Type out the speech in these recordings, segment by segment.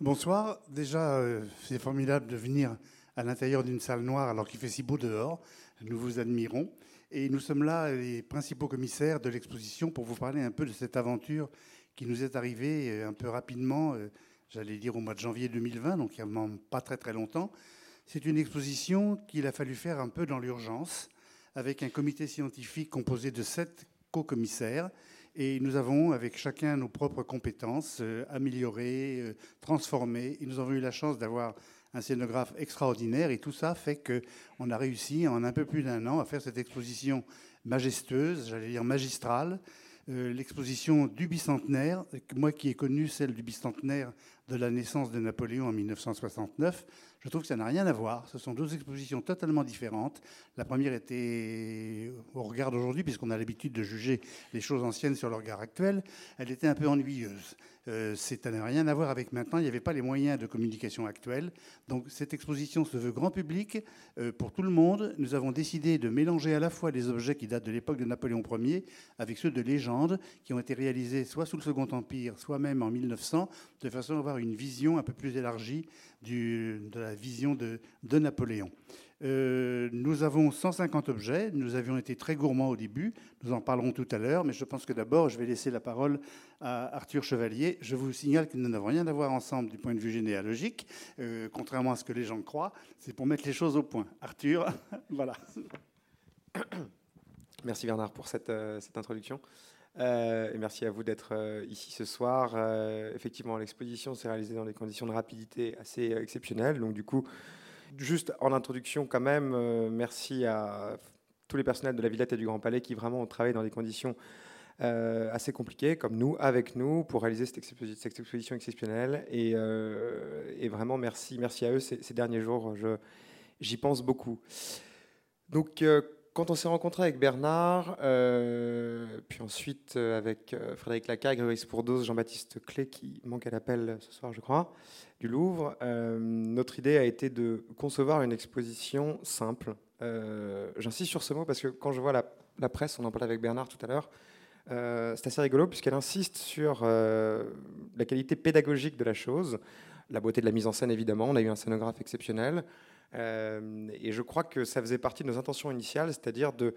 Bonsoir. Déjà, euh, c'est formidable de venir à l'intérieur d'une salle noire alors qu'il fait si beau dehors. Nous vous admirons. Et nous sommes là, les principaux commissaires de l'exposition, pour vous parler un peu de cette aventure qui nous est arrivée euh, un peu rapidement, euh, j'allais dire au mois de janvier 2020, donc il n'y a pas très très longtemps. C'est une exposition qu'il a fallu faire un peu dans l'urgence, avec un comité scientifique composé de sept co-commissaires et nous avons, avec chacun nos propres compétences, euh, amélioré, euh, transformé. Et nous avons eu la chance d'avoir un scénographe extraordinaire. Et tout ça fait qu'on a réussi en un peu plus d'un an à faire cette exposition majestueuse, j'allais dire magistrale, euh, l'exposition du bicentenaire, moi qui ai connu celle du bicentenaire de la naissance de Napoléon en 1969, je trouve que ça n'a rien à voir. Ce sont deux expositions totalement différentes. La première était, au regard d'aujourd'hui, puisqu'on a l'habitude de juger les choses anciennes sur leur regard actuel, elle était un peu ennuyeuse. Euh, ça n'a rien à voir avec maintenant. Il n'y avait pas les moyens de communication actuels. Donc cette exposition se veut grand public euh, pour tout le monde. Nous avons décidé de mélanger à la fois des objets qui datent de l'époque de Napoléon Ier avec ceux de légende qui ont été réalisés soit sous le Second Empire, soit même en 1900, de façon à avoir une vision un peu plus élargie de la vision de, Napoléon. Euh, nous avons 150 objets. Nous avions été très gourmands au début. Nous en parlerons tout à l'heure. Mais je pense que d'abord, je vais laisser la parole à Arthur Chevalier. Je vous signale que nous n'avons rien à voir ensemble du point de vue généalogique, euh, contrairement à ce que les gens croient. C'est pour mettre les choses au point. Arthur, voilà. Merci Bernard pour cette, euh, cette introduction. Et merci à vous d'être ici ce soir. effectivement, l'exposition s'est réalisée dans des conditions de rapidité assez exceptionnelles. Donc, du coup, juste en introduction, quand même, euh, merci à tous les personnels de la Villette et du Grand Palais qui vraiment ont travaillé dans des conditions euh, assez compliquées, comme nous, avec nous, pour réaliser cette, exposition exceptionnelle. Euh, et, vraiment, merci, merci à eux ces, ces derniers jours. J'y pense beaucoup. Donc, quand on s'est rencontré avec Bernard, puis ensuite avec Frédéric Lacaille, Grégory Spourdos, Jean-Baptiste Clé, qui manque à l'appel ce soir, je crois, du Louvre, euh, notre idée a été de concevoir une exposition simple. Euh, j'insiste sur ce mot parce que quand je vois la, presse, on en parlait avec Bernard tout à l'heure, euh, c'est assez rigolo puisqu'elle insiste sur la qualité pédagogique de la chose, la beauté de la mise en scène évidemment. On a eu un scénographe exceptionnel. Et je crois que ça faisait partie de nos intentions initiales, c'est-à-dire de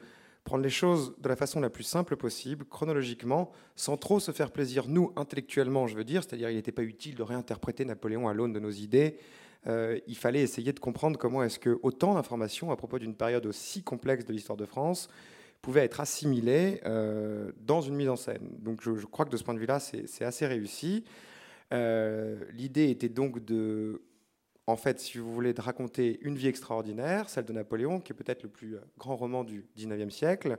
prendre les choses de la façon la plus simple possible, chronologiquement, sans trop se faire plaisir, nous, intellectuellement, je veux dire, c'est-à-dire il n'était pas utile de réinterpréter Napoléon à l'aune de nos idées, euh, il fallait essayer de comprendre comment est-ce que autant d'informations à propos d'une période aussi complexe de l'histoire de France pouvaient être assimilées euh, dans une mise en scène. Donc je, crois que de ce point de vue-là, c'est assez réussi. Euh, l'idée était donc de en fait, si vous voulez, raconter une vie extraordinaire, celle de Napoléon, qui est peut-être le plus euh, grand roman du 19e siècle,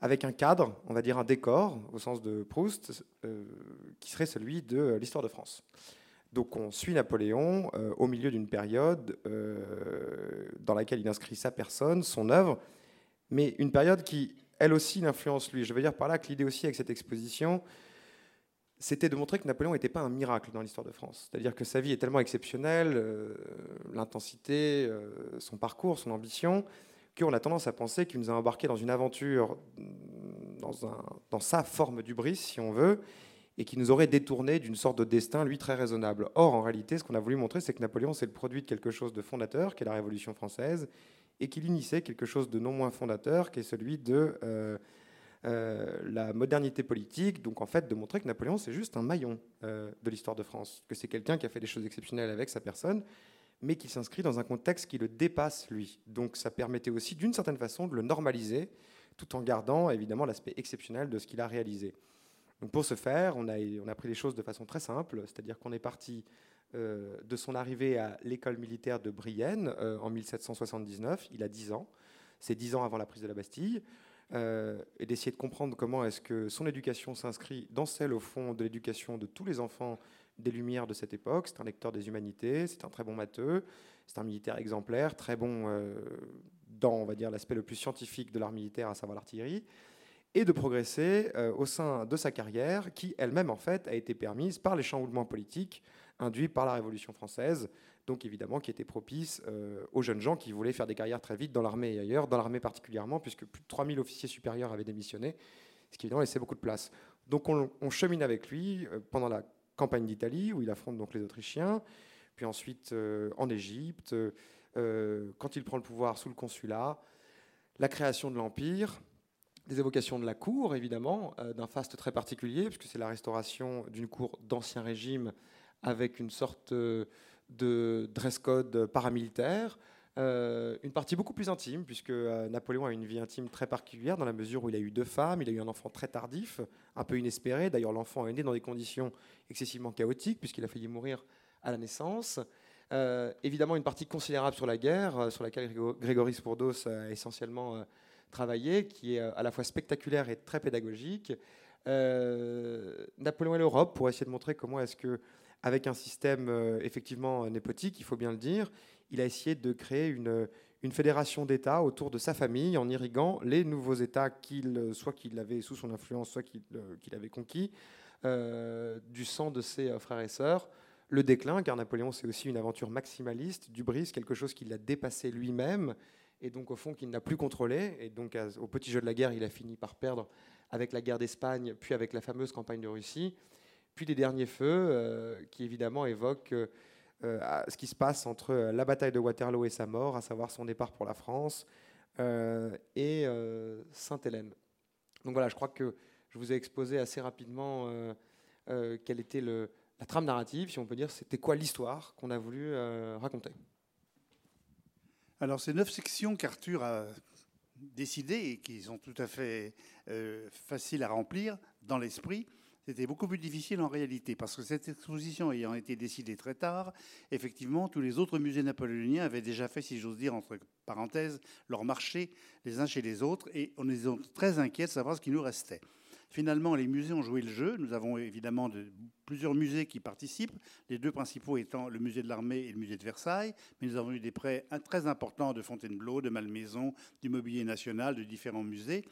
avec un cadre, on va dire un décor, au sens de Proust, euh, qui serait celui de l'histoire de France. Donc on suit Napoléon euh, au milieu d'une période dans laquelle il inscrit sa personne, son œuvre, mais une période qui, elle aussi, l'influence lui. Je veux dire par là que l'idée aussi avec cette exposition, c'était de montrer que Napoléon n'était pas un miracle dans l'histoire de France. C'est-à-dire que sa vie est tellement exceptionnelle, euh, l'intensité, euh, son parcours, son ambition, qu'on a tendance à penser qu'il nous a embarqués dans une aventure, mm, dans, sa forme d'ubris, si on veut, et qui nous aurait détourné d'une sorte de destin, lui, très raisonnable. Or, en réalité, ce qu'on a voulu montrer, c'est que Napoléon, c'est le produit de quelque chose de fondateur, qui est la Révolution française, et qu'il unissait quelque chose de non moins fondateur, qui est celui de... Euh, euh, la modernité politique, donc en fait de montrer que Napoléon c'est juste un maillon euh, de l'histoire de France, que c'est quelqu'un qui a fait des choses exceptionnelles avec sa personne, mais qui s'inscrit dans un contexte qui le dépasse lui. Donc ça permettait aussi d'une certaine façon de le normaliser, tout en gardant évidemment l'aspect exceptionnel de ce qu'il a réalisé. Donc pour ce faire, on a, pris les choses de façon très simple, c'est-à-dire qu'on est parti euh, de son arrivée à l'école militaire de Brienne en 1779, il a 10 ans, c'est 10 ans avant la prise de la Bastille. Euh, et d'essayer de comprendre comment est-ce que son éducation s'inscrit dans celle, au fond, de l'éducation de tous les enfants des Lumières de cette époque. C'est un lecteur des humanités, c'est un très bon matheux, c'est un militaire exemplaire, très bon euh, dans, on va dire, l'aspect le plus scientifique de l'art militaire, à savoir l'artillerie, et de progresser euh, au sein de sa carrière, qui elle-même, en fait, a été permise par les chamboulements politiques induits par la Révolution française, donc évidemment qui était propice euh, aux jeunes gens qui voulaient faire des carrières très vite dans l'armée et ailleurs, dans l'armée particulièrement, puisque plus de 3000 officiers supérieurs avaient démissionné, ce qui évidemment laissait beaucoup de place. Donc on, chemine avec lui euh, pendant la campagne d'Italie, où il affronte donc les Autrichiens, puis ensuite en Égypte, quand il prend le pouvoir sous le consulat, la création de l'Empire, des évocations de la cour, évidemment, d'un faste très particulier, puisque c'est la restauration d'une cour d'ancien régime avec une sorte de dress code paramilitaire, euh, une partie beaucoup plus intime, puisque euh, Napoléon a une vie intime très particulière, dans la mesure où il a eu deux femmes, il a eu un enfant très tardif, un peu inespéré. D'ailleurs, l'enfant est né dans des conditions excessivement chaotiques, puisqu'il a failli mourir à la naissance. Euh, évidemment, une partie considérable sur la guerre, sur laquelle Grégory Spourdos a essentiellement travaillé, qui est à la fois spectaculaire et très pédagogique. Napoléon et l'Europe, pour essayer de montrer comment est-ce que, avec un système effectivement népotique, il faut bien le dire, il a essayé de créer une, fédération d'États autour de sa famille en irriguant les nouveaux États qu'il, soit qu'il avait sous son influence, soit qu'il, euh, avait conquis, euh, du sang de ses euh, frères et sœurs. Le déclin, car Napoléon c'est aussi une aventure maximaliste, du brise, quelque chose qu'il a dépassé lui-même et donc au fond qu'il n'a plus contrôlé. Et donc au petit jeu de la guerre, il a fini par perdre avec la guerre d'Espagne, puis avec la fameuse campagne de Russie, puis les derniers feux qui évidemment évoquent euh, ce qui se passe entre euh, la bataille de Waterloo et sa mort, à savoir son départ pour la France, euh, et Sainte-Hélène. Donc voilà, je crois que je vous ai exposé assez rapidement quelle était la trame narrative, si on peut dire, c'était quoi l'histoire qu'on a voulu raconter. Alors ces neuf sections qu'Arthur a décidées et qui sont tout à fait faciles à remplir dans l'esprit, c'était beaucoup plus difficile en réalité, parce que cette exposition ayant été décidée très tard, effectivement, tous les autres musées napoléoniens avaient déjà fait, si j'ose dire, entre parenthèses, leur marché les uns chez les autres, et on est très inquiets de savoir ce qui nous restait. Finalement, les musées ont joué le jeu. Nous avons évidemment de, plusieurs musées qui participent, les deux principaux étant le musée de l'armée et le musée de Versailles. Mais nous avons eu des prêts très importants de Fontainebleau, de Malmaison, du Mobilier National, de différents musées.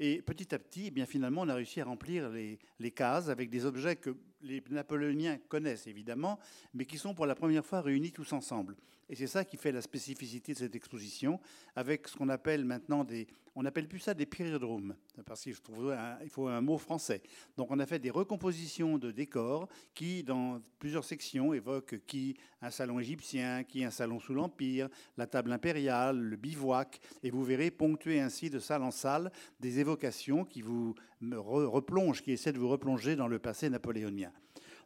Et petit à petit, eh bien, finalement, on a réussi à remplir les, les, cases avec des objets que les Napoléoniens connaissent évidemment, mais qui sont pour la première fois réunis tous ensemble. Et c'est ça qui fait la spécificité de cette exposition, avec ce qu'on appelle maintenant des... On n'appelle plus ça des périodromes, parce qu'il faut un mot français. Donc on a fait des recompositions de décors qui, dans plusieurs sections, évoquent qui un salon égyptien, qui un salon sous l'Empire, la table impériale, le bivouac, et vous verrez ponctuer ainsi de salle en salle des évocations qui vous replongent, qui essaient de vous replonger dans le passé napoléonien.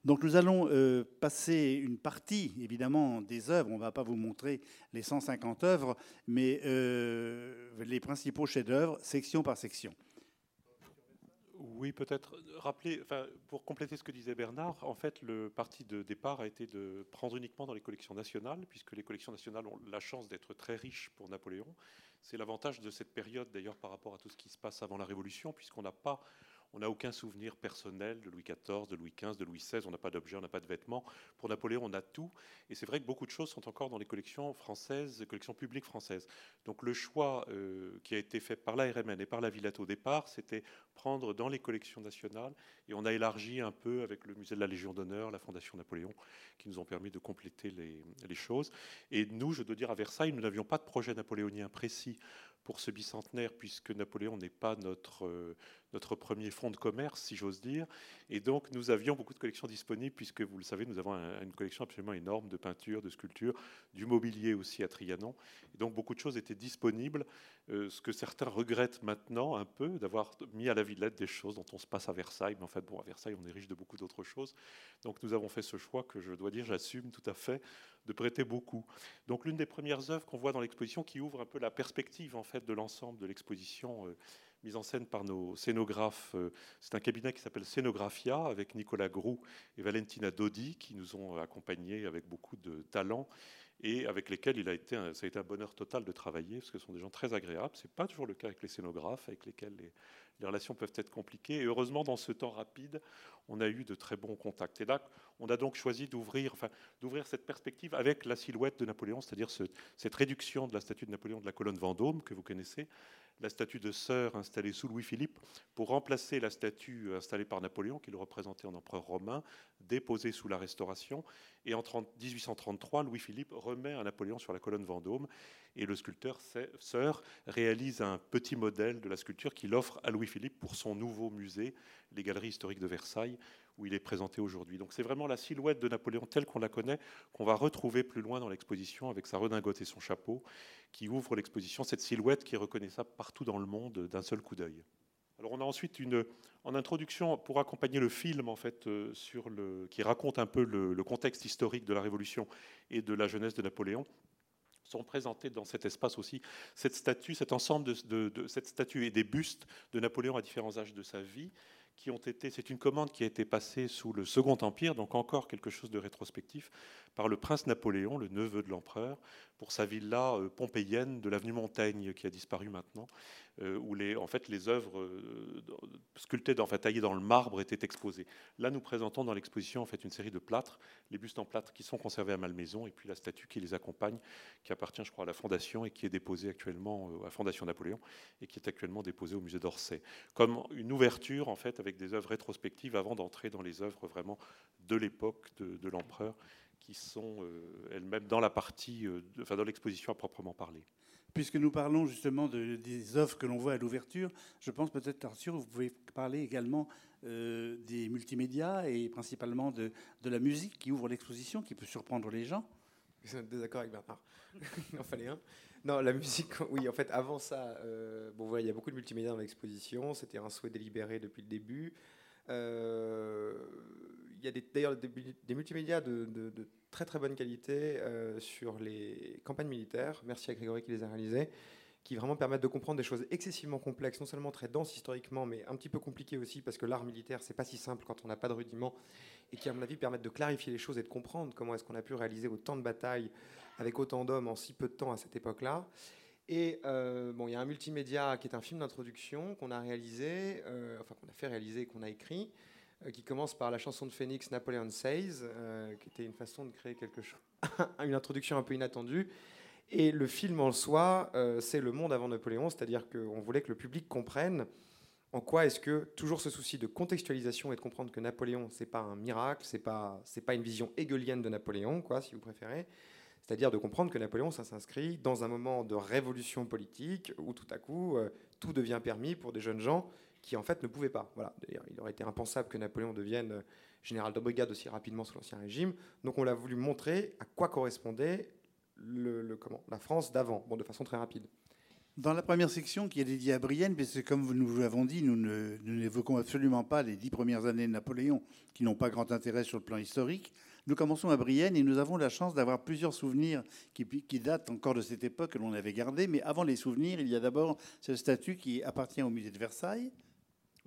Donc nous allons euh, passer une partie, évidemment, des œuvres. On ne va pas vous montrer les 150 œuvres, mais euh, les principaux chefs-d'œuvre, section par section. Oui, peut-être rappeler, enfin, pour compléter ce que disait Bernard, en fait, le parti de départ a été de prendre uniquement dans les collections nationales, puisque les collections nationales ont la chance d'être très riches pour Napoléon. C'est l'avantage de cette période, d'ailleurs, par rapport à tout ce qui se passe avant la Révolution, puisqu'on n'a pas on n'a aucun souvenir personnel de Louis XIV, de Louis XV, de Louis XVI. On n'a pas d'objets, on n'a pas de vêtements. Pour Napoléon, on a tout. Et c'est vrai que beaucoup de choses sont encore dans les collections françaises, les collections publiques françaises. Donc le choix euh, qui a été fait par la RMN et par la Villette au départ, c'était prendre dans les collections nationales. Et on a élargi un peu avec le musée de la Légion d'honneur, la Fondation Napoléon, qui nous ont permis de compléter les, les choses. Et nous, je dois dire, à Versailles, nous n'avions pas de projet napoléonien précis pour ce bicentenaire, puisque Napoléon n'est pas notre, euh, notre premier fonds de commerce, si j'ose dire. Et donc, nous avions beaucoup de collections disponibles, puisque vous le savez, nous avons une collection absolument énorme de peintures, de sculptures, du mobilier aussi à Trianon. Et donc, beaucoup de choses étaient disponibles, euh, ce que certains regrettent maintenant un peu, d'avoir mis à la Villette des choses dont on se passe à Versailles. Mais en fait, bon, à Versailles, on est riche de beaucoup d'autres choses. Donc, nous avons fait ce choix que je dois dire, j'assume tout à fait, de prêter beaucoup. Donc, l'une des premières œuvres qu'on voit dans l'exposition, qui ouvre un peu la perspective, en fait, de l'ensemble de l'exposition, euh, mise en scène par nos scénographes. Euh, c'est un cabinet qui s'appelle Scénographia, avec Nicolas Groux et Valentina Dodi, qui nous ont accompagnés avec beaucoup de talent et avec lesquels il a été ça a été un bonheur total de travailler, parce que ce sont des gens très agréables. Ce n'est pas toujours le cas avec les scénographes, avec lesquels les, relations peuvent être compliquées. Et heureusement, dans ce temps rapide, on a eu de très bons contacts. Et là, on a donc choisi d'ouvrir enfin, d'ouvrir cette perspective avec la silhouette de Napoléon, c'est-à-dire cette réduction de la statue de Napoléon de la colonne Vendôme, que vous connaissez, la statue de sœur installée sous Louis-Philippe pour remplacer la statue installée par Napoléon, qui le représentait en empereur romain, déposée sous la Restauration. Et en 1833, Louis-Philippe remet un Napoléon sur la colonne Vendôme. Et le sculpteur sœur réalise un petit modèle de la sculpture qu'il offre à Louis-Philippe pour son nouveau musée, les Galeries historiques de Versailles, où il est présenté aujourd'hui. Donc c'est vraiment la silhouette de Napoléon telle qu'on la connaît qu'on va retrouver plus loin dans l'exposition avec sa redingote et son chapeau qui ouvre l'exposition, cette silhouette qui est reconnaissable partout dans le monde d'un seul coup d'œil. Alors on a ensuite une, en introduction pour accompagner le film en fait euh, sur le, qui raconte un peu le, contexte historique de la Révolution et de la jeunesse de Napoléon sont présentés dans cet espace aussi cette statue, cet ensemble de, de, cette statue et des bustes de Napoléon à différents âges de sa vie c'est une commande qui a été passée sous le Second Empire, donc encore quelque chose de rétrospectif, par le prince Napoléon, le neveu de l'empereur, pour sa villa euh, pompéienne de l'avenue Montaigne, qui a disparu maintenant, euh, où les, en fait, les œuvres euh, sculptées, enfin, taillées dans le marbre étaient exposées. Là, nous présentons dans l'exposition en fait, une série de plâtres, les bustes en plâtre qui sont conservés à Malmaison, et puis la statue qui les accompagne, qui appartient, je crois, à la Fondation et qui est déposée actuellement à Fondation Napoléon, et qui est actuellement déposée au musée d'Orsay. Comme une ouverture, en fait, avec des œuvres rétrospectives avant d'entrer dans les œuvres vraiment de l'époque de l'empereur qui sont euh, elles-mêmes dans la partie, euh, enfin dans l'exposition à proprement parler. Puisque nous parlons justement de, des œuvres que l'on voit à l'ouverture, je pense peut-être, Arthur, vous pouvez parler également euh, des multimédias et principalement de, de, la musique qui ouvre l'exposition, qui peut surprendre les gens. Vous êtes désaccord avec Bernard Il en fallait un. Non, la musique, oui, en fait, avant ça, bon, voilà, il y a beaucoup de multimédias dans l'exposition. C'était un souhait délibéré depuis le début. Euh, il y a d'ailleurs des, multimédias de, très très bonne qualité euh, sur les campagnes militaires. Merci à Grégory qui les a réalisées qui vraiment permettent de comprendre des choses excessivement complexes, non seulement très denses historiquement, mais un petit peu compliquées aussi, parce que l'art militaire, c'est pas si simple quand on n'a pas de rudiments, et qui, à mon avis, permettent de clarifier les choses et de comprendre comment est-ce qu'on a pu réaliser autant de batailles avec autant d'hommes en si peu de temps à cette époque-là. Et euh, bon, il y a un multimédia qui est un film d'introduction qu'on a réalisé, euh, enfin qu'on a fait réaliser, qu'on a écrit, qui commence par la chanson de Phoenix Napoleon Says, euh, qui était une façon de créer quelque chose, une introduction un peu inattendue. Et le film en soi, euh, c'est le monde avant Napoléon, c'est-à-dire qu'on voulait que le public comprenne en quoi est-ce que toujours ce souci de contextualisation et de comprendre que Napoléon, c'est pas un miracle, c'est pas pas une vision hegelienne de Napoléon, quoi, si vous préférez. C'est-à-dire de comprendre que Napoléon, ça s'inscrit dans un moment de révolution politique où tout à coup, tout devient permis pour des jeunes gens qui en fait ne pouvait pas. Voilà. Il aurait été impensable que Napoléon devienne euh, général de brigade aussi rapidement sous l'Ancien Régime. Donc on l'a voulu montrer à quoi correspondait la France d'avant, bon, de façon très rapide. Dans la première section qui est dédiée à Brienne, parce comme nous l'avons dit, nous n'évoquons absolument pas les dix premières années de Napoléon, qui n'ont pas grand intérêt sur le plan historique. Nous commençons à Brienne et nous avons la chance d'avoir plusieurs souvenirs qui, qui, datent encore de cette époque que l'on avait gardé. Mais avant les souvenirs, il y a d'abord ce statut qui appartient au musée de Versailles,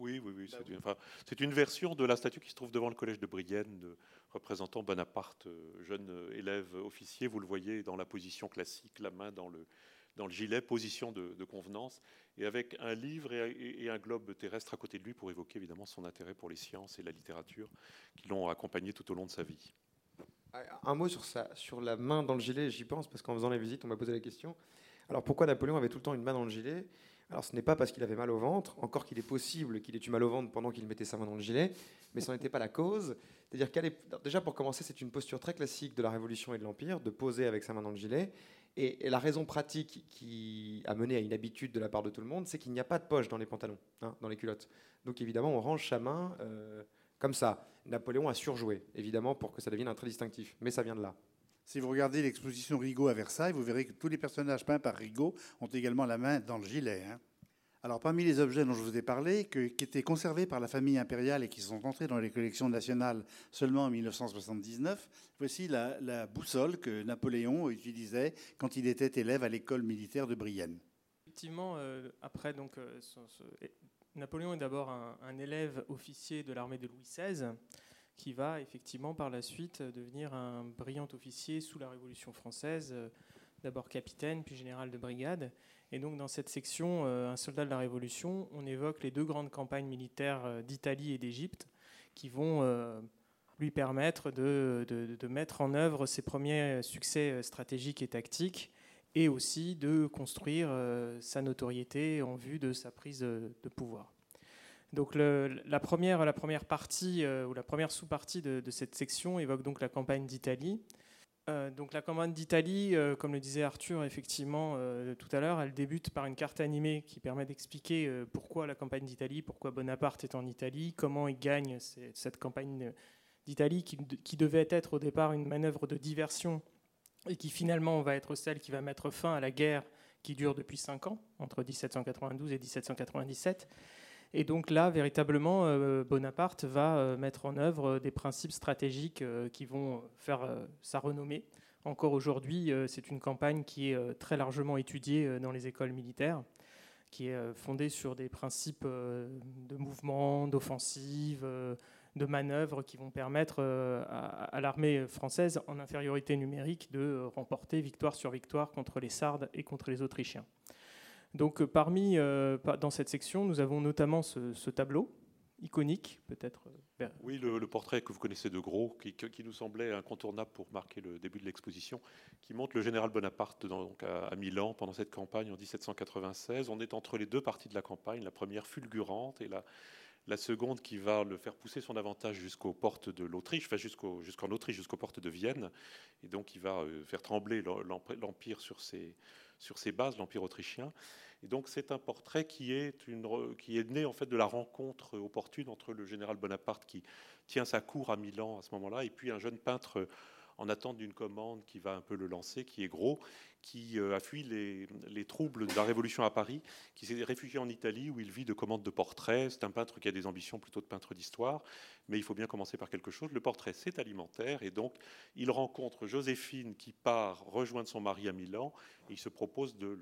oui, oui, oui. C'est une, enfin, une, version de la statue qui se trouve devant le collège de Brienne, de, représentant Bonaparte, euh, jeune euh, élève officier. Vous le voyez dans la position classique, la main dans le, dans le gilet, position de, convenance, et avec un livre et, un globe terrestre à côté de lui pour évoquer évidemment son intérêt pour les sciences et la littérature qui l'ont accompagné tout au long de sa vie. Un mot sur, ça, sur la main dans le gilet, j'y pense parce qu'en faisant la visite, on m'a posé la question. Alors pourquoi Napoléon avait tout le temps une main dans le gilet? Alors ce n'est pas parce qu'il avait mal au ventre, encore qu'il est possible qu'il ait eu mal au ventre pendant qu'il mettait sa main dans le gilet, mais ce n'était pas la cause. C'est-à-dire qu'elle déjà pour commencer, c'est une posture très classique de la Révolution et de l'Empire, de poser avec sa main dans le gilet. Et, la raison pratique qui a mené à une habitude de la part de tout le monde, c'est qu'il n'y a pas de poche dans les pantalons, hein, dans les culottes. Donc évidemment, on range sa main euh, comme ça. Napoléon a surjoué, évidemment, pour que ça devienne un trait distinctif. Mais ça vient de là. Si vous regardez l'exposition Rigaud à Versailles, vous verrez que tous les personnages peints par Rigaud ont également la main dans le gilet. Hein. Alors, parmi les objets dont je vous ai parlé, qui étaient conservés par la famille impériale et qui sont entrés dans les collections nationales seulement en 1979, voici la, boussole que Napoléon utilisait quand il était élève à l'école militaire de Brienne. Effectivement, euh, après, donc, euh, Napoléon est d'abord un, un, élève officier de l'armée de Louis XVI qui va effectivement par la suite devenir un brillant officier sous la Révolution française, euh, d'abord capitaine puis général de brigade. Et donc dans cette section, euh, Un soldat de la Révolution, on évoque les deux grandes campagnes militaires euh, d'Italie et d'Égypte qui vont lui permettre de, mettre en œuvre ses premiers succès stratégiques et tactiques et aussi de construire sa notoriété en vue de sa prise de pouvoir. Donc la, première, la première partie euh, ou la première sous-partie de, cette section évoque donc la campagne d'Italie. donc la campagne d'Italie, comme le disait Arthur effectivement tout à l'heure, elle débute par une carte animée qui permet d'expliquer pourquoi la campagne d'Italie, pourquoi Bonaparte est en Italie, comment il gagne cette campagne d'Italie qui, qui, devait être au départ une manœuvre de diversion et qui finalement va être celle qui va mettre fin à la guerre qui dure depuis cinq ans, entre 1792 et 1797. Et donc là, véritablement, euh, Bonaparte va euh, mettre en œuvre des principes stratégiques euh, qui vont faire sa renommée. Encore aujourd'hui, c'est une campagne qui est très largement étudiée dans les écoles militaires, qui est fondée sur des principes de mouvement, d'offensive, de manœuvres qui vont permettre euh, à, l'armée française, en infériorité numérique, de remporter victoire sur victoire contre les Sardes et contre les Autrichiens. Donc, euh, parmi, euh, dans cette section, nous avons notamment ce, tableau iconique, peut-être. Oui, le, portrait que vous connaissez de Gros, qui, nous semblait incontournable pour marquer le début de l'exposition, qui montre le général Bonaparte donc à, Milan pendant cette campagne en 1796. On est entre les deux parties de la campagne, la première fulgurante et la, seconde qui va le faire pousser son avantage jusqu'aux portes de l'Autriche, enfin jusqu'en Autriche, jusqu'aux portes de Vienne, et donc il va euh, faire trembler l'empire sur ses, sur ses bases, l'empire autrichien. Et donc c'est un portrait qui est, qui est né en fait de la rencontre opportune entre le général Bonaparte qui tient sa cour à Milan à ce moment-là, et puis un jeune peintre en attente d'une commande qui va un peu le lancer, qui est gros, qui euh, a fui les, troubles de la Révolution à Paris, qui s'est réfugié en Italie où il vit de commandes de portraits. C'est un peintre qui a des ambitions plutôt de peintre d'histoire, mais il faut bien commencer par quelque chose. Le portrait, c'est alimentaire, et donc il rencontre Joséphine qui part rejoindre son mari à Milan, et il se propose de,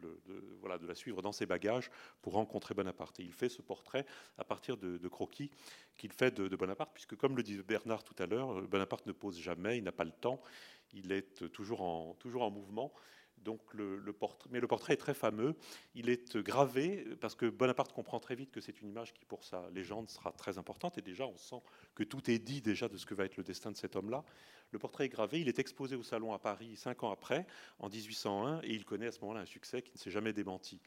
la suivre dans ses bagages pour rencontrer Bonaparte. Et il fait ce portrait à partir de, croquis qu'il fait de, Bonaparte, puisque comme le disait Bernard tout à l'heure, Bonaparte ne pose jamais, il n'a pas le temps, il est toujours en mouvement. Donc le, portrait, mais le portrait est très fameux. Il est gravé parce que Bonaparte comprend très vite que c'est une image qui, pour sa légende, sera très importante. Et déjà, on sent que tout est dit déjà de ce que va être le destin de cet homme-là. Le portrait est gravé. Il est exposé au salon à Paris cinq ans après, en 1801, et il connaît à ce moment-là un succès qui ne s'est jamais démenti.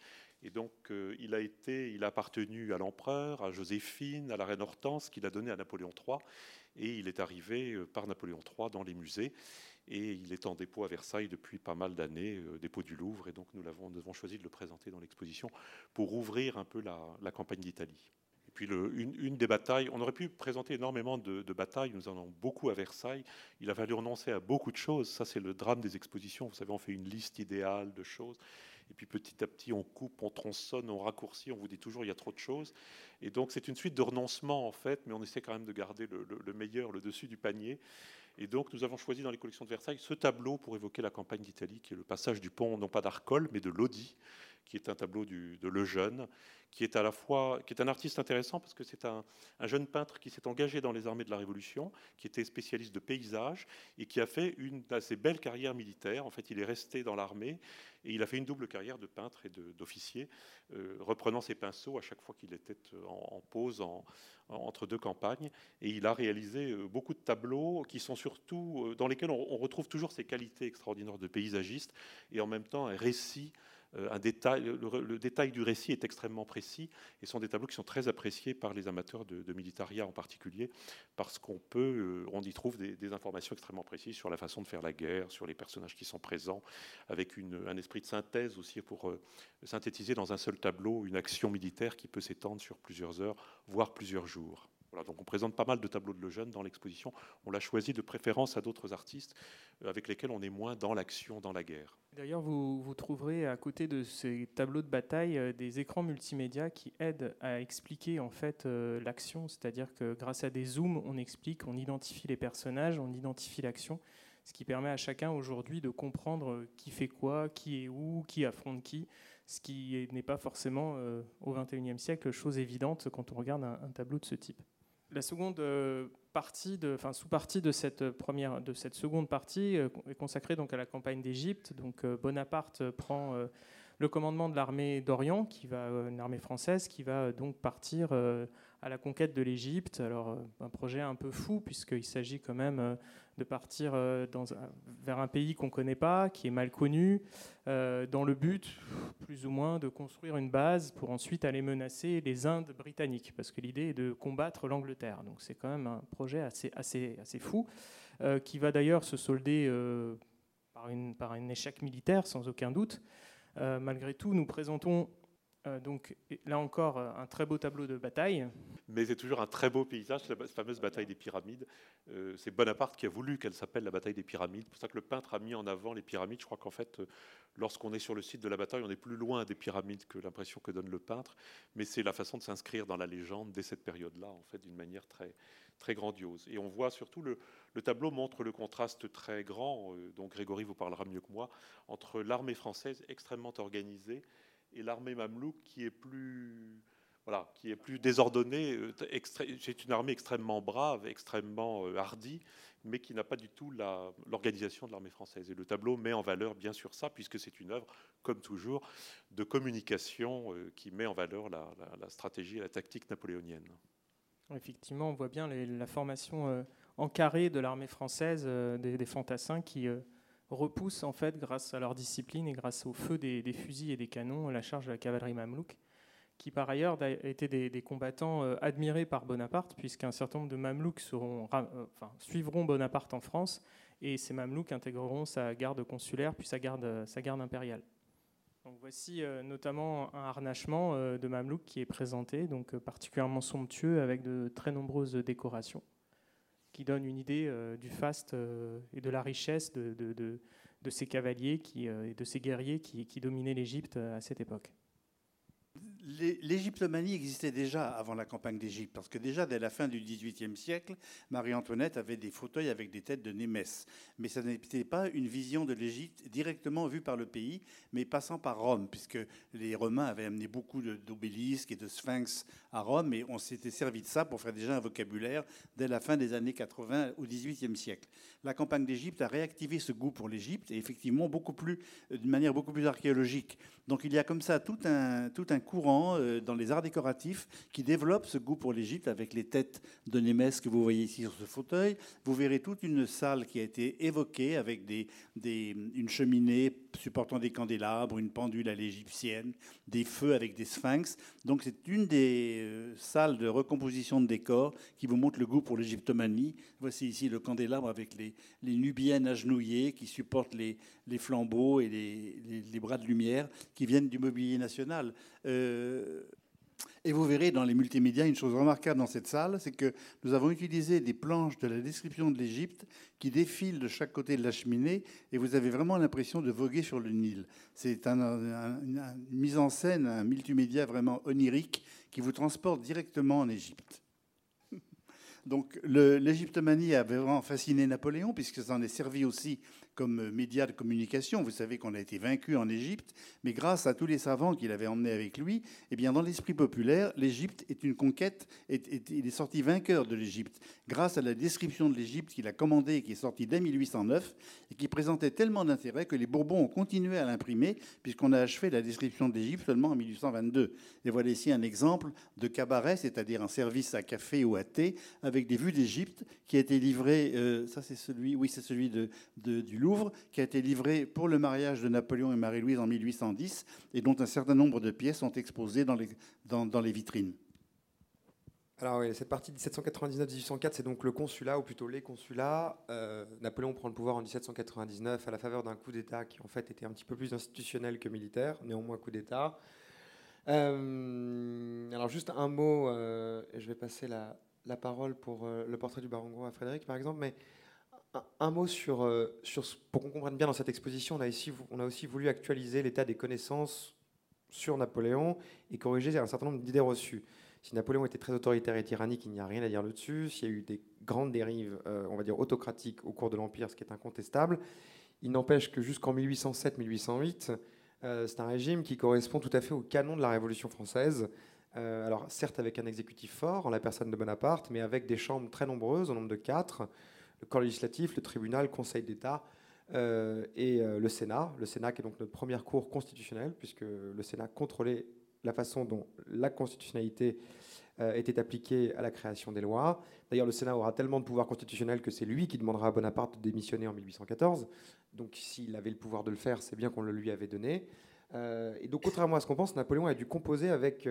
Et donc, euh, il a été, il a appartenu à l'empereur, à Joséphine, à la reine Hortense, qu'il a donné à Napoléon III, et il est arrivé euh, par Napoléon III dans les musées et il est en dépôt à Versailles depuis pas mal d'années, euh, dépôt du Louvre, et donc nous, avons, nous choisi de le présenter dans l'exposition pour ouvrir un peu la, campagne d'Italie. Et puis une, des batailles, on aurait pu présenter énormément de, batailles, nous en avons beaucoup à Versailles, il a fallu renoncer à beaucoup de choses, ça c'est le drame des expositions, vous savez, on fait une liste idéale de choses, et puis petit à petit on coupe, on tronçonne, on raccourcit, on vous dit toujours il y a trop de choses, et donc c'est une suite de renoncements en fait, mais on essaie quand même de garder le meilleur, le dessus du panier. Et donc, nous avons choisi dans les collections de Versailles ce tableau pour évoquer la campagne d'Italie, qui est le passage du pont, non pas d'Arcole, mais de Lodi, qui est un tableau de Lejeune, qui est à la fois qui est un artiste intéressant parce que c'est un, jeune peintre qui s'est engagé dans les armées de la Révolution, qui était spécialiste de paysage et qui a fait une assez belle carrière militaire. En fait, il est resté dans l'armée et il a fait une double carrière de peintre et d'officier, euh, reprenant ses pinceaux à chaque fois qu'il était en, pause entre deux campagnes. Et il a réalisé euh, beaucoup de tableaux qui sont surtout euh, dans lesquels on, on retrouve toujours ses qualités extraordinaires de paysagiste et en même temps un récit un détail, le, détail du récit est extrêmement précis et sont des tableaux qui sont très appréciés par les amateurs de, de militaria en particulier parce qu'on peut, euh, on y trouve des, informations extrêmement précises sur la façon de faire la guerre, sur les personnages qui sont présents, avec un esprit de synthèse aussi pour euh, synthétiser dans un seul tableau une action militaire qui peut s'étendre sur plusieurs heures, voire plusieurs jours donc on présente pas mal de tableaux de Lejeune dans l'exposition. On l'a choisi de préférence à d'autres artistes euh, avec lesquels on est moins dans l'action, dans la guerre. D'ailleurs, vous, trouverez à côté de ces tableaux de bataille euh, des écrans multimédia qui aident à expliquer en fait euh, l'action. C'est-à-dire que grâce à des zooms, on explique, on identifie les personnages, on identifie l'action, ce qui permet à chacun aujourd'hui de comprendre qui fait quoi, qui est où, qui affronte qui ce qui n'est pas forcément au XXIe siècle chose évidente quand on regarde un tableau de ce type la seconde euh, partie, enfin sous-partie de cette première, de cette seconde partie euh, est consacrée à la campagne d'Égypte. Donc euh, Bonaparte prend le commandement de l'armée d'Orient, qui va, une armée française, qui va donc partir à la conquête de l'Égypte. Alors un projet un peu fou puisqu'il s'agit quand même de partir euh, vers un pays qu'on ne connaît pas, qui est mal connu, euh, dans le but, plus ou moins, de construire une base pour ensuite aller menacer les Indes britanniques, parce que l'idée est de combattre l'Angleterre. Donc c'est quand même un projet assez, assez, assez fou, euh, qui va d'ailleurs se solder par, une, par un échec militaire, sans aucun doute. malgré tout, nous présentons euh, donc là encore, euh, un très beau tableau de bataille. Mais c'est toujours un très beau paysage, la fameuse bataille des pyramides. Euh, c'est Bonaparte qui a voulu qu'elle s'appelle la bataille des pyramides. C'est pour ça que le peintre a mis en avant les pyramides. Je crois qu'en fait, lorsqu'on est sur le site de la bataille, on est plus loin des pyramides que l'impression que donne le peintre. Mais c'est la façon de s'inscrire dans la légende dès cette période-là, en fait, d'une manière très, très grandiose. Et on voit surtout le, le tableau montre le contraste très grand, dont Grégory vous parlera mieux que moi, entre l'armée française extrêmement organisée et l'armée mamelouk qui est plus voilà, qui est plus désordonnée. Euh, c'est une armée extrêmement brave, extrêmement euh, hardie, mais qui n'a pas du tout l'organisation de l'armée française. Et le tableau met en valeur bien sûr ça, puisque c'est une œuvre, comme toujours, de communication euh, qui met en valeur la, stratégie et la tactique napoléonienne. Effectivement, on voit bien la formation en carré de l'armée française, des, fantassins qui repoussent en fait, grâce à leur discipline et grâce au feu des, fusils et des canons, la charge de la cavalerie mamelouk, qui par ailleurs étaient des, combattants euh, admirés par Bonaparte, puisqu'un certain nombre de mamelouks euh, suivront Bonaparte en France, et ces mamelouks intégreront sa garde consulaire puis sa garde, garde impériale. Voici euh, notamment un harnachement de mamelouk qui est présenté, donc particulièrement somptueux avec de très nombreuses décorations qui donne une idée euh, du faste euh, et de la richesse de, de, ces cavaliers euh, et de ces guerriers qui dominaient l'Égypte à cette époque. L'égyptomanie existait déjà avant la campagne d'Égypte, parce que déjà dès la fin du XVIIIe siècle, Marie-Antoinette avait des fauteuils avec des têtes de Némès. Mais ça n'était pas une vision de l'Égypte directement vue par le pays, mais passant par Rome, puisque les Romains avaient amené beaucoup d'obélisques et de sphinx à Rome, et on s'était servi de ça pour faire déjà un vocabulaire dès la fin des années 80 au XVIIIe siècle. La campagne d'Égypte a réactivé ce goût pour l'Égypte, et effectivement beaucoup plus, d'une manière beaucoup plus archéologique. Donc il y a comme ça tout un, tout un courant euh, dans les arts décoratifs qui développe ce goût pour l'Égypte avec les têtes de Némès que vous voyez ici sur ce fauteuil. Vous verrez toute une salle qui a été évoquée avec des, des, une cheminée supportant des candélabres, une pendule à l'égyptienne, des feux avec des sphinx. Donc c'est une des euh, salles de recomposition de décors qui vous montre le goût pour l'égyptomanie. Voici ici le candélabre avec les, les nubiennes agenouillées qui supportent les, les flambeaux et les, les, bras de lumière qui viennent du mobilier national. Euh, et vous verrez dans les multimédias une chose remarquable dans cette salle, c'est que nous avons utilisé des planches de la description de l'Égypte qui défilent de chaque côté de la cheminée et vous avez vraiment l'impression de voguer sur le Nil. C'est une mise en scène, un multimédia vraiment onirique qui vous transporte directement en Égypte. Donc l'égyptomanie a vraiment fasciné Napoléon puisque ça en est servi aussi comme média de communication. Vous savez qu'on a été vaincu en Égypte, mais grâce à tous les savants qu'il avait emmenés avec lui, eh bien, dans l'esprit populaire, l'Égypte est une conquête, il est sorti vainqueur de l'Égypte, grâce à la description de l'Égypte qu'il a commandée et qui est sortie dès 1809, et qui présentait tellement d'intérêt que les Bourbons ont continué à l'imprimer, puisqu'on a achevé la description de l'Égypte seulement en 1822. Et voilà ici un exemple de cabaret, c'est-à-dire un service à café ou à thé, avec des vues d'Égypte, qui a été livré, euh, ça c'est celui, oui c'est celui de, du Louvre, qui a été livré pour le mariage de Napoléon et Marie-Louise en 1810, et dont un certain nombre de pièces sont exposées dans les, vitrines. Alors oui, cette partie de 1799-1804, c'est donc le consulat, ou plutôt les consulats. Euh, Napoléon prend le pouvoir en 1799 à la faveur d'un coup d'État qui en fait était un petit peu plus institutionnel que militaire, néanmoins coup d'État. Euh, alors juste un mot, euh, et je vais passer la, la parole pour le portrait du baron Gros à Frédéric par exemple, mais un, mot sur, euh, pour qu'on comprenne bien dans cette exposition, on a, ici, on a aussi voulu actualiser l'état des connaissances sur Napoléon et corriger un certain nombre d'idées reçues. Si Napoléon était très autoritaire et tyrannique, il n'y a rien à dire là-dessus. S'il y a eu des grandes dérives, euh, on va dire autocratiques au cours de l'Empire, ce qui est incontestable, il n'empêche que jusqu'en 1807-1808, euh, c'est un régime qui correspond tout à fait au canon de la Révolution française. alors certes avec un exécutif fort en la personne de Bonaparte, mais avec des chambres très nombreuses, au nombre de quatre, le corps législatif, le tribunal, le Conseil d'État euh, et euh, le Sénat. Le Sénat qui est donc notre première cour constitutionnelle, puisque le Sénat contrôlait la façon dont la constitutionnalité euh, était appliquée à la création des lois. D'ailleurs, le Sénat aura tellement de pouvoir constitutionnel que c'est lui qui demandera à Bonaparte de démissionner en 1814. Donc s'il avait le pouvoir de le faire, c'est bien qu'on le lui avait donné. Et donc, contrairement à ce qu'on pense, Napoléon a dû composer avec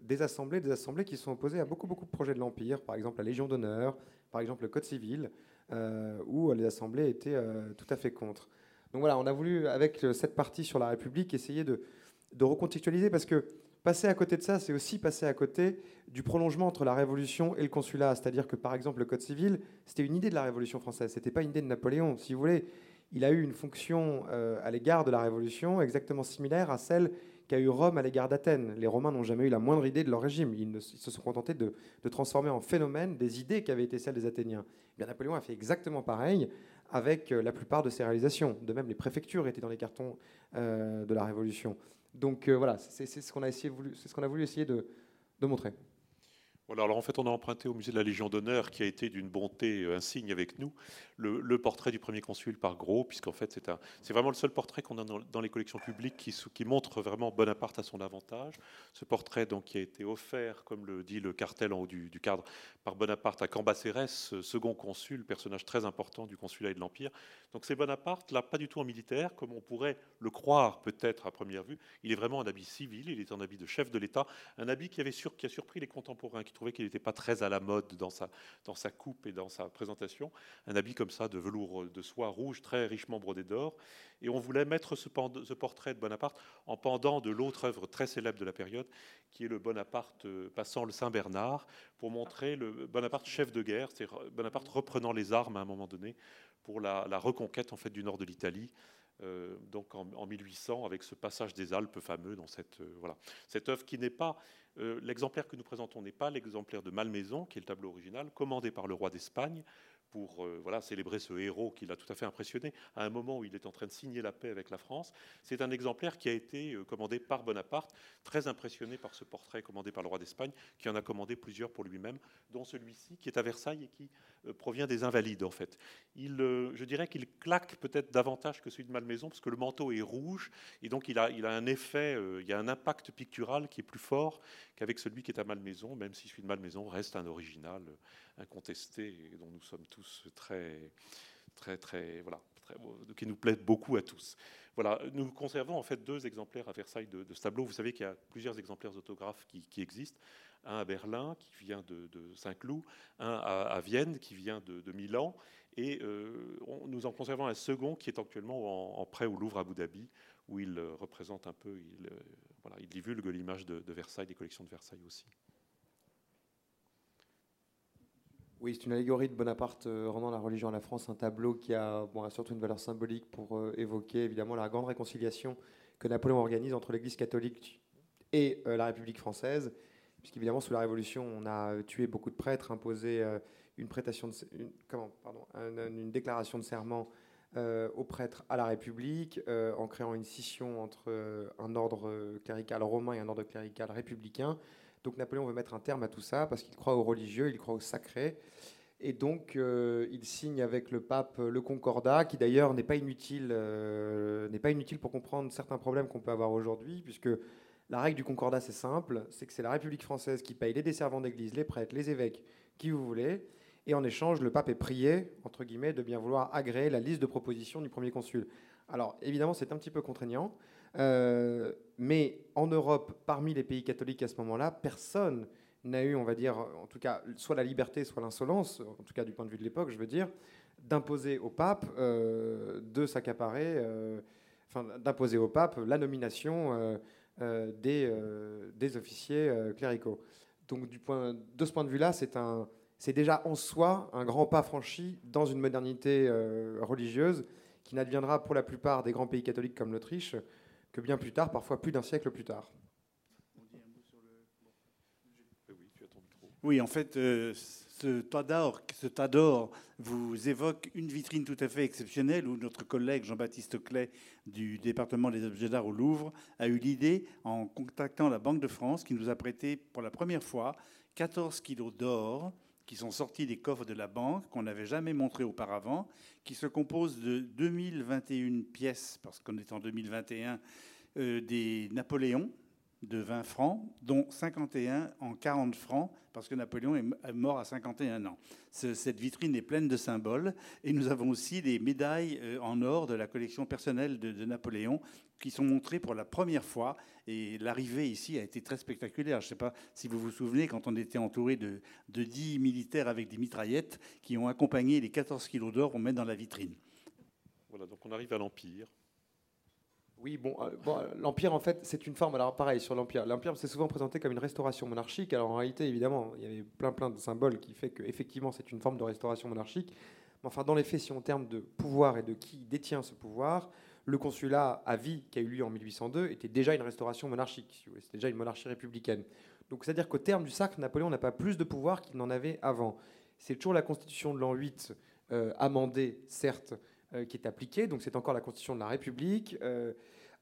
des assemblées, des assemblées qui sont opposées à beaucoup, beaucoup de projets de l'Empire, par exemple la Légion d'honneur, par exemple le Code civil, euh, où les assemblées étaient euh, tout à fait contre. Donc voilà, on a voulu, avec cette partie sur la République, essayer de, de recontextualiser parce que passer à côté de ça, c'est aussi passer à côté du prolongement entre la Révolution et le consulat. C'est-à-dire que, par exemple, le Code civil, c'était une idée de la Révolution française, ce n'était pas une idée de Napoléon. Si vous voulez, il a eu une fonction euh, à l'égard de la Révolution exactement similaire à celle qu'a eu Rome à l'égard d'Athènes. Les Romains n'ont jamais eu la moindre idée de leur régime. Ils, se sont contentés de, transformer en phénomène des idées qui avaient été celles des Athéniens. Eh bien, Napoléon a fait exactement pareil avec euh, la plupart de ses réalisations. De même, les préfectures étaient dans les cartons euh, de la Révolution. Donc voilà, c'est ce qu'on a, essayé, ce qu'on a voulu essayer de montrer alors en fait, on a emprunté au musée de la Légion d'honneur, qui a été d'une bonté insigne avec nous, le, portrait du premier consul par Gros, puisqu'en fait, c'est, vraiment le seul portrait qu'on a dans, les collections publiques qui, montre vraiment Bonaparte à son avantage. Ce portrait donc, qui a été offert, comme le dit le cartel en haut du, cadre, par Bonaparte à Cambacérès, second consul, personnage très important du consulat et de l'Empire. Donc c'est Bonaparte, là, pas du tout en militaire, comme on pourrait le croire peut-être à première vue. Il est vraiment en habit civil, il est en habit de chef de l'État, un habit qui, avait a surpris les contemporains, qui trouvait qu'il n'était pas très à la mode dans sa, dans sa coupe et dans sa présentation. Un habit comme de velours de soie rouge, très richement brodé d'or. Et on voulait mettre ce, portrait de Bonaparte en pendant de l'autre œuvre très célèbre de la période, qui est le Bonaparte euh, passant le Saint-Bernard, pour montrer le Bonaparte chef de guerre, c'est Bonaparte reprenant les armes à un moment donné pour la, reconquête en fait du nord de l'Italie. Euh, donc en, 1800, avec ce passage des Alpes fameux dans cette, euh, voilà. cette œuvre qui n'est pas, euh, l'exemplaire que nous présentons n'est pas l'exemplaire de Malmaison, qui est le tableau original, commandé par le roi d'Espagne, pour euh, célébrer ce héros qui l'a tout à fait impressionné à un moment où il est en train de signer la paix avec la France. C'est un exemplaire qui a été euh, commandé par Bonaparte, très impressionné par ce portrait commandé par le roi d'Espagne, qui en a commandé plusieurs pour lui-même, dont celui-ci qui est à Versailles et qui euh, provient des Invalides en fait. Je dirais qu'il claque peut-être davantage que celui de Malmaison parce que le manteau est rouge et donc il a, un effet, il y a un impact pictural qui est plus fort qu'avec celui qui est à Malmaison, même si celui de Malmaison reste un original incontesté dont nous sommes tous qui nous plaît beaucoup à tous. Voilà, nous conservons en fait deux exemplaires à Versailles de, ce tableau. Vous savez qu'il y a plusieurs exemplaires d'autographes qui, existent. Un à Berlin, qui vient de, Saint-Cloud, un à, Vienne, qui vient de, Milan, et euh, nous en conservons un second qui est actuellement en, prêt au Louvre à Abu Dhabi, où il euh, représente un peu, il, euh, divulgue l'image de Versailles, des collections de Versailles aussi. Oui, c'est une allégorie de Bonaparte euh, rendant la religion à la France, un tableau qui a, surtout une valeur symbolique pour euh, évoquer évidemment la grande réconciliation que Napoléon organise entre l'Église catholique et euh, la République française, puisqu'évidemment sous la Révolution on a tué beaucoup de prêtres, imposé une, prétation une, comment, pardon, une, déclaration de serment aux prêtres à la République, en créant une scission entre un ordre clérical romain et un ordre clérical républicain. Donc Napoléon veut mettre un terme à tout ça parce qu'il croit au religieux, il croit au sacré. Et donc euh, il signe avec le pape le Concordat, qui d'ailleurs n'est pas inutile, euh, n'est pas inutile pour comprendre certains problèmes qu'on peut avoir aujourd'hui, puisque la règle du Concordat c'est simple, c'est que c'est la République française qui paye les desservants d'église, les prêtres, les évêques, qui vous voulez, et en échange le pape est prié entre guillemets de bien vouloir agréer la liste de propositions du premier consul. Alors évidemment c'est un petit peu contraignant. Euh, mais en Europe, parmi les pays catholiques à ce moment-là, personne n'a eu, on va dire, en tout cas, soit la liberté, soit l'insolence, en tout cas du point de vue de l'époque, je veux dire, d'imposer au pape euh, de s'accaparer, euh, d'imposer au pape la nomination des, des, officiers cléricaux. Donc, du point, de ce point de vue-là, c'est un, c'est déjà en soi un grand pas franchi dans une modernité religieuse qui n'adviendra pour la plupart des grands pays catholiques comme l'Autriche que bien plus tard, parfois plus d'un siècle plus tard. Oui, en fait, euh, ce tas d'or, ce vous évoque une vitrine tout à fait exceptionnelle où notre collègue Jean-Baptiste Clay du département des objets d'art au Louvre a eu l'idée, en contactant la Banque de France, qui nous a prêté pour la première fois 14 kilos d'or qui sont sortis des coffres de la banque, qu'on n'avait jamais montré auparavant, qui se composent de 2021 pièces, parce qu'on est en 2021, euh, des Napoléons de 20 francs, dont 51 en 40 francs, parce que Napoléon est mort à 51 ans. Cette vitrine est pleine de symboles, et nous avons aussi des médailles euh, en or de la collection personnelle de, Napoléon, qui sont montrées pour la première fois, et l'arrivée ici a été très spectaculaire. Je ne sais pas si vous vous souvenez, quand on était entouré de, de 10 militaires avec des mitraillettes qui ont accompagné les 14 kilos d'or qu'on met dans la vitrine. Voilà, Donc on arrive à l'Empire. Oui, bon, euh, bon l'Empire, en fait, c'est une forme. Alors, pareil, sur l'Empire. L'Empire, c'est souvent présenté comme une restauration monarchique. Alors, en réalité, évidemment, il y avait plein, plein de symboles qui fait qu'effectivement, c'est une forme de restauration monarchique. Mais enfin, dans les faits, si on terme de pouvoir et de qui détient ce pouvoir, le consulat à vie qui a eu lieu en 1802 était déjà une restauration monarchique. C'était déjà une monarchie républicaine. Donc, c'est-à-dire qu'au terme du sacre, Napoléon n'a pas plus de pouvoir qu'il n'en avait avant. C'est toujours la constitution de l'an 8, euh, amendée, certes, euh, qui est appliquée. Donc, c'est encore la constitution de la République.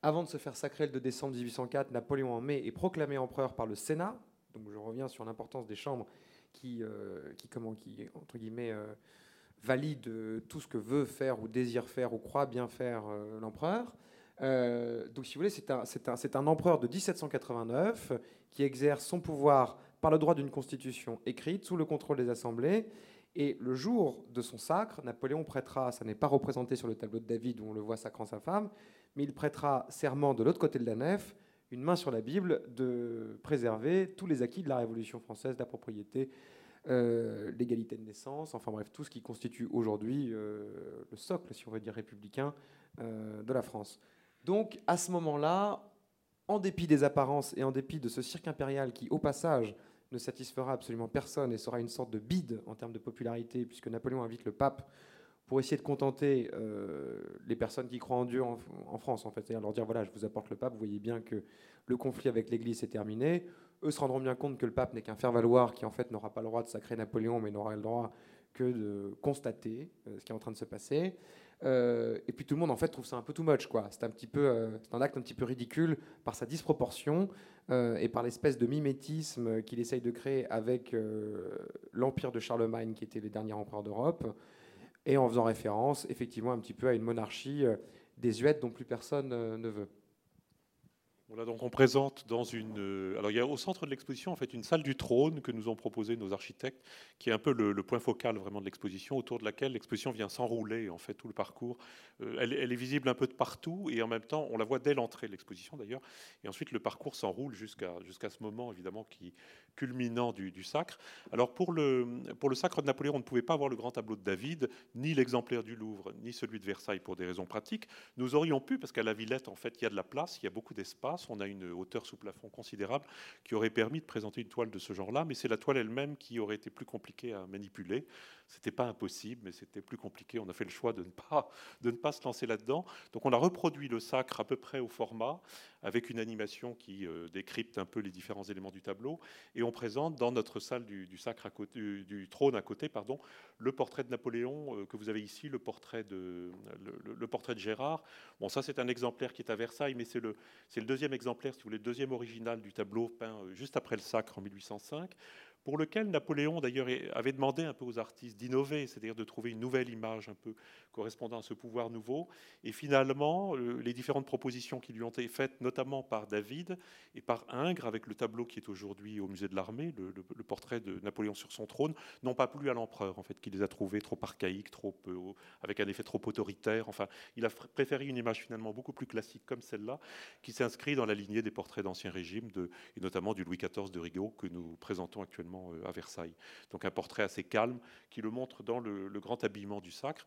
Avant de se faire sacrer le 2 décembre 1804, Napoléon en mai est proclamé empereur par le Sénat. Donc je reviens sur l'importance des chambres qui, euh, qui, comment, qui entre guillemets, euh, euh, tout ce que veut faire ou désire faire ou croit bien faire l'empereur. donc si vous voulez, c'est un, un, un, empereur de 1789 qui exerce son pouvoir par le droit d'une constitution écrite sous le contrôle des assemblées. Et le jour de son sacre, Napoléon prêtera, ça n'est pas représenté sur le tableau de David où on le voit sacrant sa femme, mais il prêtera serment de l'autre côté de la nef, une main sur la Bible, de préserver tous les acquis de la Révolution française, la propriété, euh, l'égalité de naissance, enfin bref, tout ce qui constitue aujourd'hui euh, le socle, si on veut dire républicain, euh, de la France. Donc à ce moment-là, en dépit des apparences et en dépit de ce cirque impérial qui, au passage, ne satisfera absolument personne et sera une sorte de bide en termes de popularité, puisque Napoléon invite le pape pour essayer de contenter euh, les personnes qui croient en Dieu en, France, en fait. C'est-à-dire leur dire, voilà, je vous apporte le pape, vous voyez bien que le conflit avec l'Église est terminé. Eux se rendront bien compte que le pape n'est qu'un faire-valoir qui, en fait, n'aura pas le droit de sacrer Napoléon, mais n'aura le droit que de constater euh, ce qui est en train de se passer. Euh, et puis tout le monde, en fait, trouve ça un peu too much, quoi. C'est un petit peu, c'est un acte un petit peu ridicule par sa disproportion et par l'espèce de mimétisme qu'il essaye de créer avec l'empire de Charlemagne, qui était les derniers empereurs d'Europe et en faisant référence effectivement un petit peu à une monarchie euh, désuète dont plus personne euh, ne veut. Voilà, donc on présente dans une. Euh, alors, il y a au centre de l'exposition, en fait, une salle du trône que nous ont proposé nos architectes, qui est un peu le, point focal vraiment de l'exposition, autour de laquelle l'exposition vient s'enrouler, en fait, tout le parcours. Euh, elle, est visible un peu de partout, et en même temps, on la voit dès l'entrée de l'exposition, d'ailleurs. Et ensuite, le parcours s'enroule jusqu'à jusqu'à ce moment, évidemment, qui culminant du, du, sacre. Alors, pour le, pour le sacre de Napoléon, on ne pouvait pas avoir le grand tableau de David, ni l'exemplaire du Louvre, ni celui de Versailles, pour des raisons pratiques. Nous aurions pu, parce qu'à la Villette, en fait, il y a de la place, il y a beaucoup d'espace on a une hauteur sous plafond considérable qui aurait permis de présenter une toile de ce genre-là, mais c'est la toile elle-même qui aurait été plus compliquée à manipuler. C'était pas impossible, mais c'était plus compliqué. On a fait le choix de ne pas, de ne pas se lancer là-dedans. Donc on a reproduit le sacre à peu près au format, avec une animation qui euh, décrypte un peu les différents éléments du tableau, et on présente dans notre salle du, sacre à côté, du, trône à côté, pardon, le portrait de Napoléon euh, que vous avez ici, le portrait de, le, portrait de Gérard. Bon, ça c'est un exemplaire qui est à Versailles, mais c'est le, c'est le deuxième exemplaire, si vous voulez, le deuxième original du tableau peint euh, juste après le sacre en 1805 pour lequel Napoléon d'ailleurs avait demandé un peu aux artistes d'innover, c'est-à-dire de trouver une nouvelle image un peu correspondant à ce pouvoir nouveau. Et finalement, les différentes propositions qui lui ont été faites, notamment par David et par Ingres, avec le tableau qui est aujourd'hui au musée de l'armée, le, portrait de Napoléon sur son trône, n'ont pas plu à l'empereur, en fait, qui les a trouvés trop archaïques, trop, euh, avec un effet trop autoritaire. Enfin, il a préféré une image finalement beaucoup plus classique comme celle-là, qui s'inscrit dans la lignée des portraits d'Ancien Régime, de, et notamment du Louis XIV de Rigaud que nous présentons actuellement euh, à Versailles. Donc un portrait assez calme qui le montre dans le, grand habillement du sacre,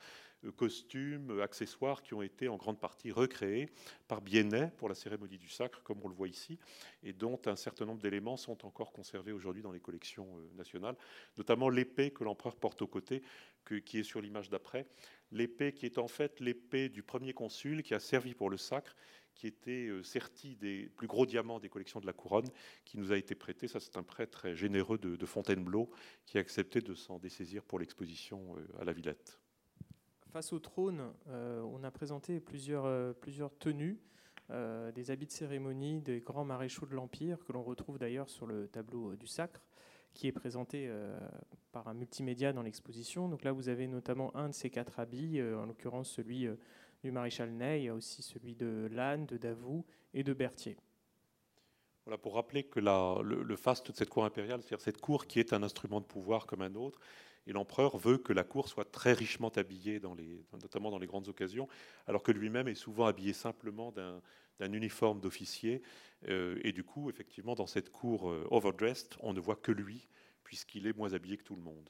costumes, euh, accessoires qui ont été en grande partie recréés par Biennet pour la cérémonie du sacre, comme on le voit ici, et dont un certain nombre d'éléments sont encore conservés aujourd'hui dans les collections nationales, notamment l'épée que l'empereur porte au côté, qui est sur l'image d'après. L'épée qui est en fait l'épée du premier consul qui a servi pour le sacre qui était euh, serti des plus gros diamants des collections de la couronne, qui nous a été prêté. Ça, c'est un prêt très généreux de, Fontainebleau qui a accepté de s'en dessaisir pour l'exposition euh, à la Villette. Face au trône, euh, on a présenté plusieurs, plusieurs tenues, des habits de cérémonie des grands maréchaux de l'Empire, que l'on retrouve d'ailleurs sur le tableau du Sacre, qui est présenté par un multimédia dans l'exposition. Donc là, vous avez notamment un de ces quatre habits, en l'occurrence celui du maréchal Ney, il y a aussi celui de Lannes, de Davout et de Berthier. Voilà, pour rappeler que la, le, faste de cette cour impériale, c'est-à-dire cette cour qui est un instrument de pouvoir comme un autre, et l'empereur veut que la cour soit très richement habillée, notamment dans les grandes occasions, alors que lui-même est souvent habillé simplement d'un uniforme d'officier. Euh, et du coup, effectivement, dans cette cour euh, overdressed, on ne voit que lui, puisqu'il est moins habillé que tout le monde.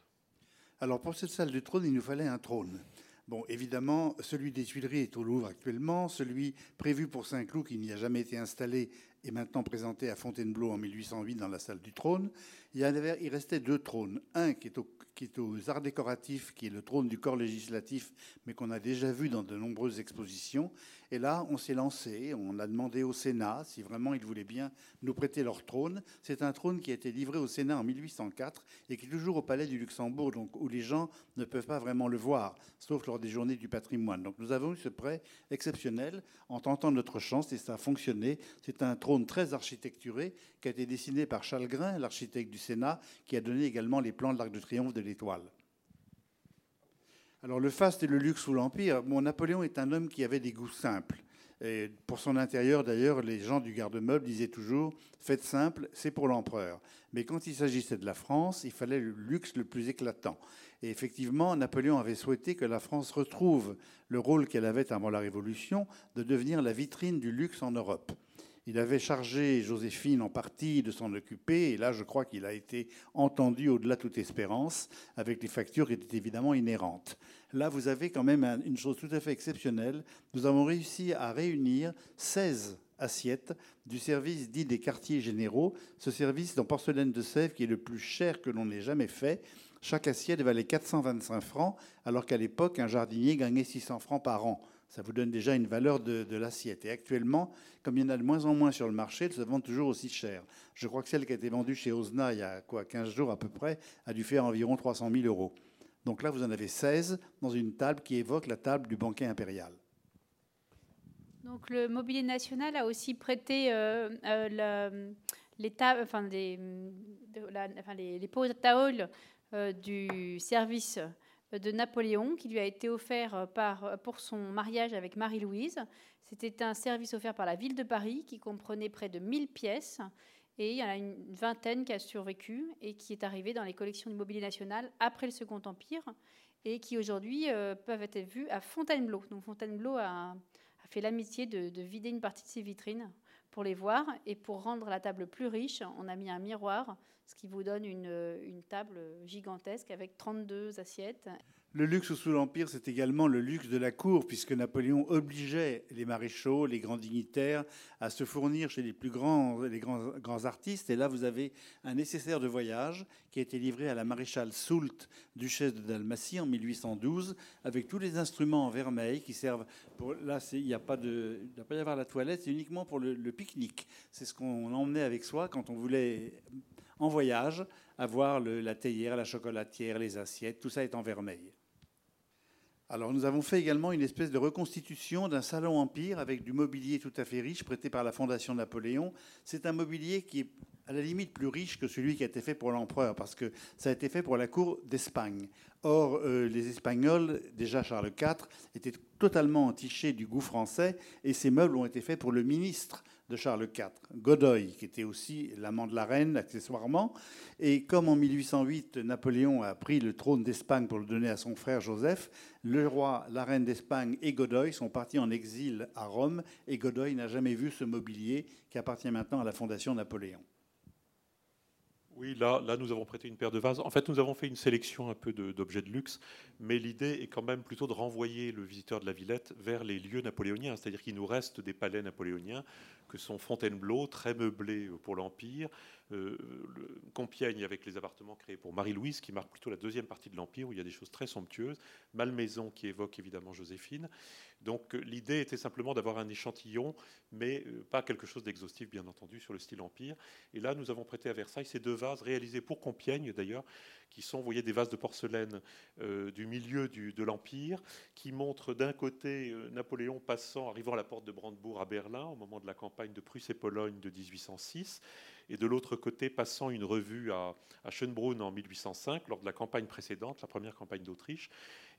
Alors pour cette salle du trône, il nous fallait un trône. Bon, évidemment, celui des Tuileries est au Louvre actuellement. Celui prévu pour Saint-Cloud, qui n'y a jamais été installé, est maintenant présenté à Fontainebleau en 1808 dans la salle du trône. Il, avait, il restait deux trônes. Un qui est, qui est aux arts décoratifs, qui est le trône du corps législatif, mais qu'on a déjà vu dans de nombreuses expositions. Et là, on s'est lancé, on a demandé au Sénat si vraiment ils voulaient bien nous prêter leur trône. C'est un trône qui a été livré au Sénat en 1804 et qui est toujours au Palais du Luxembourg, donc où les gens ne peuvent pas vraiment le voir, sauf lors des journées du patrimoine. Donc nous avons eu ce prêt exceptionnel en tentant notre chance et ça a fonctionné. C'est un trône très architecturé qui a été dessiné par Charles Grain, l'architecte du Sénat, qui a donné également les plans de l'Arc de Triomphe de l'Étoile. Alors le faste et le luxe sous l'Empire, bon, Napoléon est un homme qui avait des goûts simples. Et pour son intérieur, d'ailleurs, les gens du garde-meuble disaient toujours Faites simple, c'est pour l'empereur. Mais quand il s'agissait de la France, il fallait le luxe le plus éclatant. Et effectivement, Napoléon avait souhaité que la France retrouve le rôle qu'elle avait avant la Révolution de devenir la vitrine du luxe en Europe. Il avait chargé Joséphine en partie de s'en occuper, et là je crois qu'il a été entendu au-delà de toute espérance, avec les factures qui étaient évidemment inhérentes. Là, vous avez quand même une chose tout à fait exceptionnelle. Nous avons réussi à réunir 16 assiettes du service dit des quartiers généraux, ce service en porcelaine de Sèvres qui est le plus cher que l'on ait jamais fait. Chaque assiette valait 425 francs, alors qu'à l'époque, un jardinier gagnait 600 francs par an. Ça vous donne déjà une valeur de, l'assiette. Et actuellement, comme il y en a de moins en moins sur le marché, elles se vendent toujours aussi cher. Je crois que celle qui a été vendue chez Osna il y a quoi, 15 jours à peu près a dû faire environ 300 000 euros. Donc là, vous en avez 16 dans une table qui évoque la table du banquet impérial. Donc le Mobilier National a aussi prêté euh, euh, les, enfin, les, enfin, les, les euh, du service de Napoléon qui lui a été offert euh, euh, pour son mariage avec Marie-Louise. C'était un service offert par la ville de Paris qui comprenait près de 1000 pièces et il y en a une vingtaine qui a survécu et qui est arrivé dans les collections du mobilier national après le Second Empire et qui aujourd'hui euh, peuvent être vues à Fontainebleau. Donc Fontainebleau a, fait l'amitié de, vider une partie de ses vitrines pour les voir et pour rendre la table plus riche, on a mis un miroir ce qui vous donne une, table gigantesque avec 32 assiettes. Le luxe sous l'Empire, c'est également le luxe de la cour, puisque Napoléon obligeait les maréchaux, les grands dignitaires à se fournir chez les plus grands, les grands, grands artistes. Et là, vous avez un nécessaire de voyage qui a été livré à la maréchale Soult, duchesse de Dalmatie, en 1812, avec tous les instruments en vermeil qui servent pour. Là, il n'y a pas de, il ne pas y avoir la toilette, c'est uniquement pour le, le pique-nique. C'est ce qu'on emmenait avec soi quand on voulait en voyage, avoir la théière, la chocolatière, les assiettes, tout ça est en vermeil. Alors nous avons fait également une espèce de reconstitution d'un salon empire avec du mobilier tout à fait riche prêté par la Fondation Napoléon. C'est un mobilier qui est à la limite plus riche que celui qui a été fait pour l'empereur, parce que ça a été fait pour la cour d'Espagne. Or, euh, les Espagnols, déjà Charles IV, étaient totalement entichés du goût français, et ces meubles ont été faits pour le ministre de Charles IV, Godoy, qui était aussi l'amant de la reine, accessoirement. Et comme en 1808, Napoléon a pris le trône d'Espagne pour le donner à son frère Joseph, le roi, la reine d'Espagne et Godoy sont partis en exil à Rome, et Godoy n'a jamais vu ce mobilier qui appartient maintenant à la Fondation Napoléon. Oui, là, là, nous avons prêté une paire de vases. En fait, nous avons fait une sélection un peu d'objets de, luxe, mais l'idée est quand même plutôt de renvoyer le visiteur de la Villette vers les lieux napoléoniens, c'est-à-dire qu'il nous reste des palais napoléoniens, que sont Fontainebleau, très meublé pour l'Empire, euh, Compiègne avec les appartements créés pour Marie-Louise, qui marque plutôt la deuxième partie de l'Empire, où il y a des choses très somptueuses, Malmaison qui évoque évidemment Joséphine. Donc euh, l'idée était simplement d'avoir un échantillon, mais euh, pas quelque chose d'exhaustif, bien entendu, sur le style Empire. Et là, nous avons prêté à Versailles ces deux vases, réalisés pour Compiègne d'ailleurs, qui sont, vous voyez, des vases de porcelaine du milieu de l'Empire, qui montrent d'un côté Napoléon passant, arrivant à la porte de Brandebourg à Berlin, au moment de la campagne de Prusse et Pologne de 1806, et de l'autre côté passant une revue à, à, Schönbrunn en 1805, lors de la campagne précédente, la première campagne d'Autriche,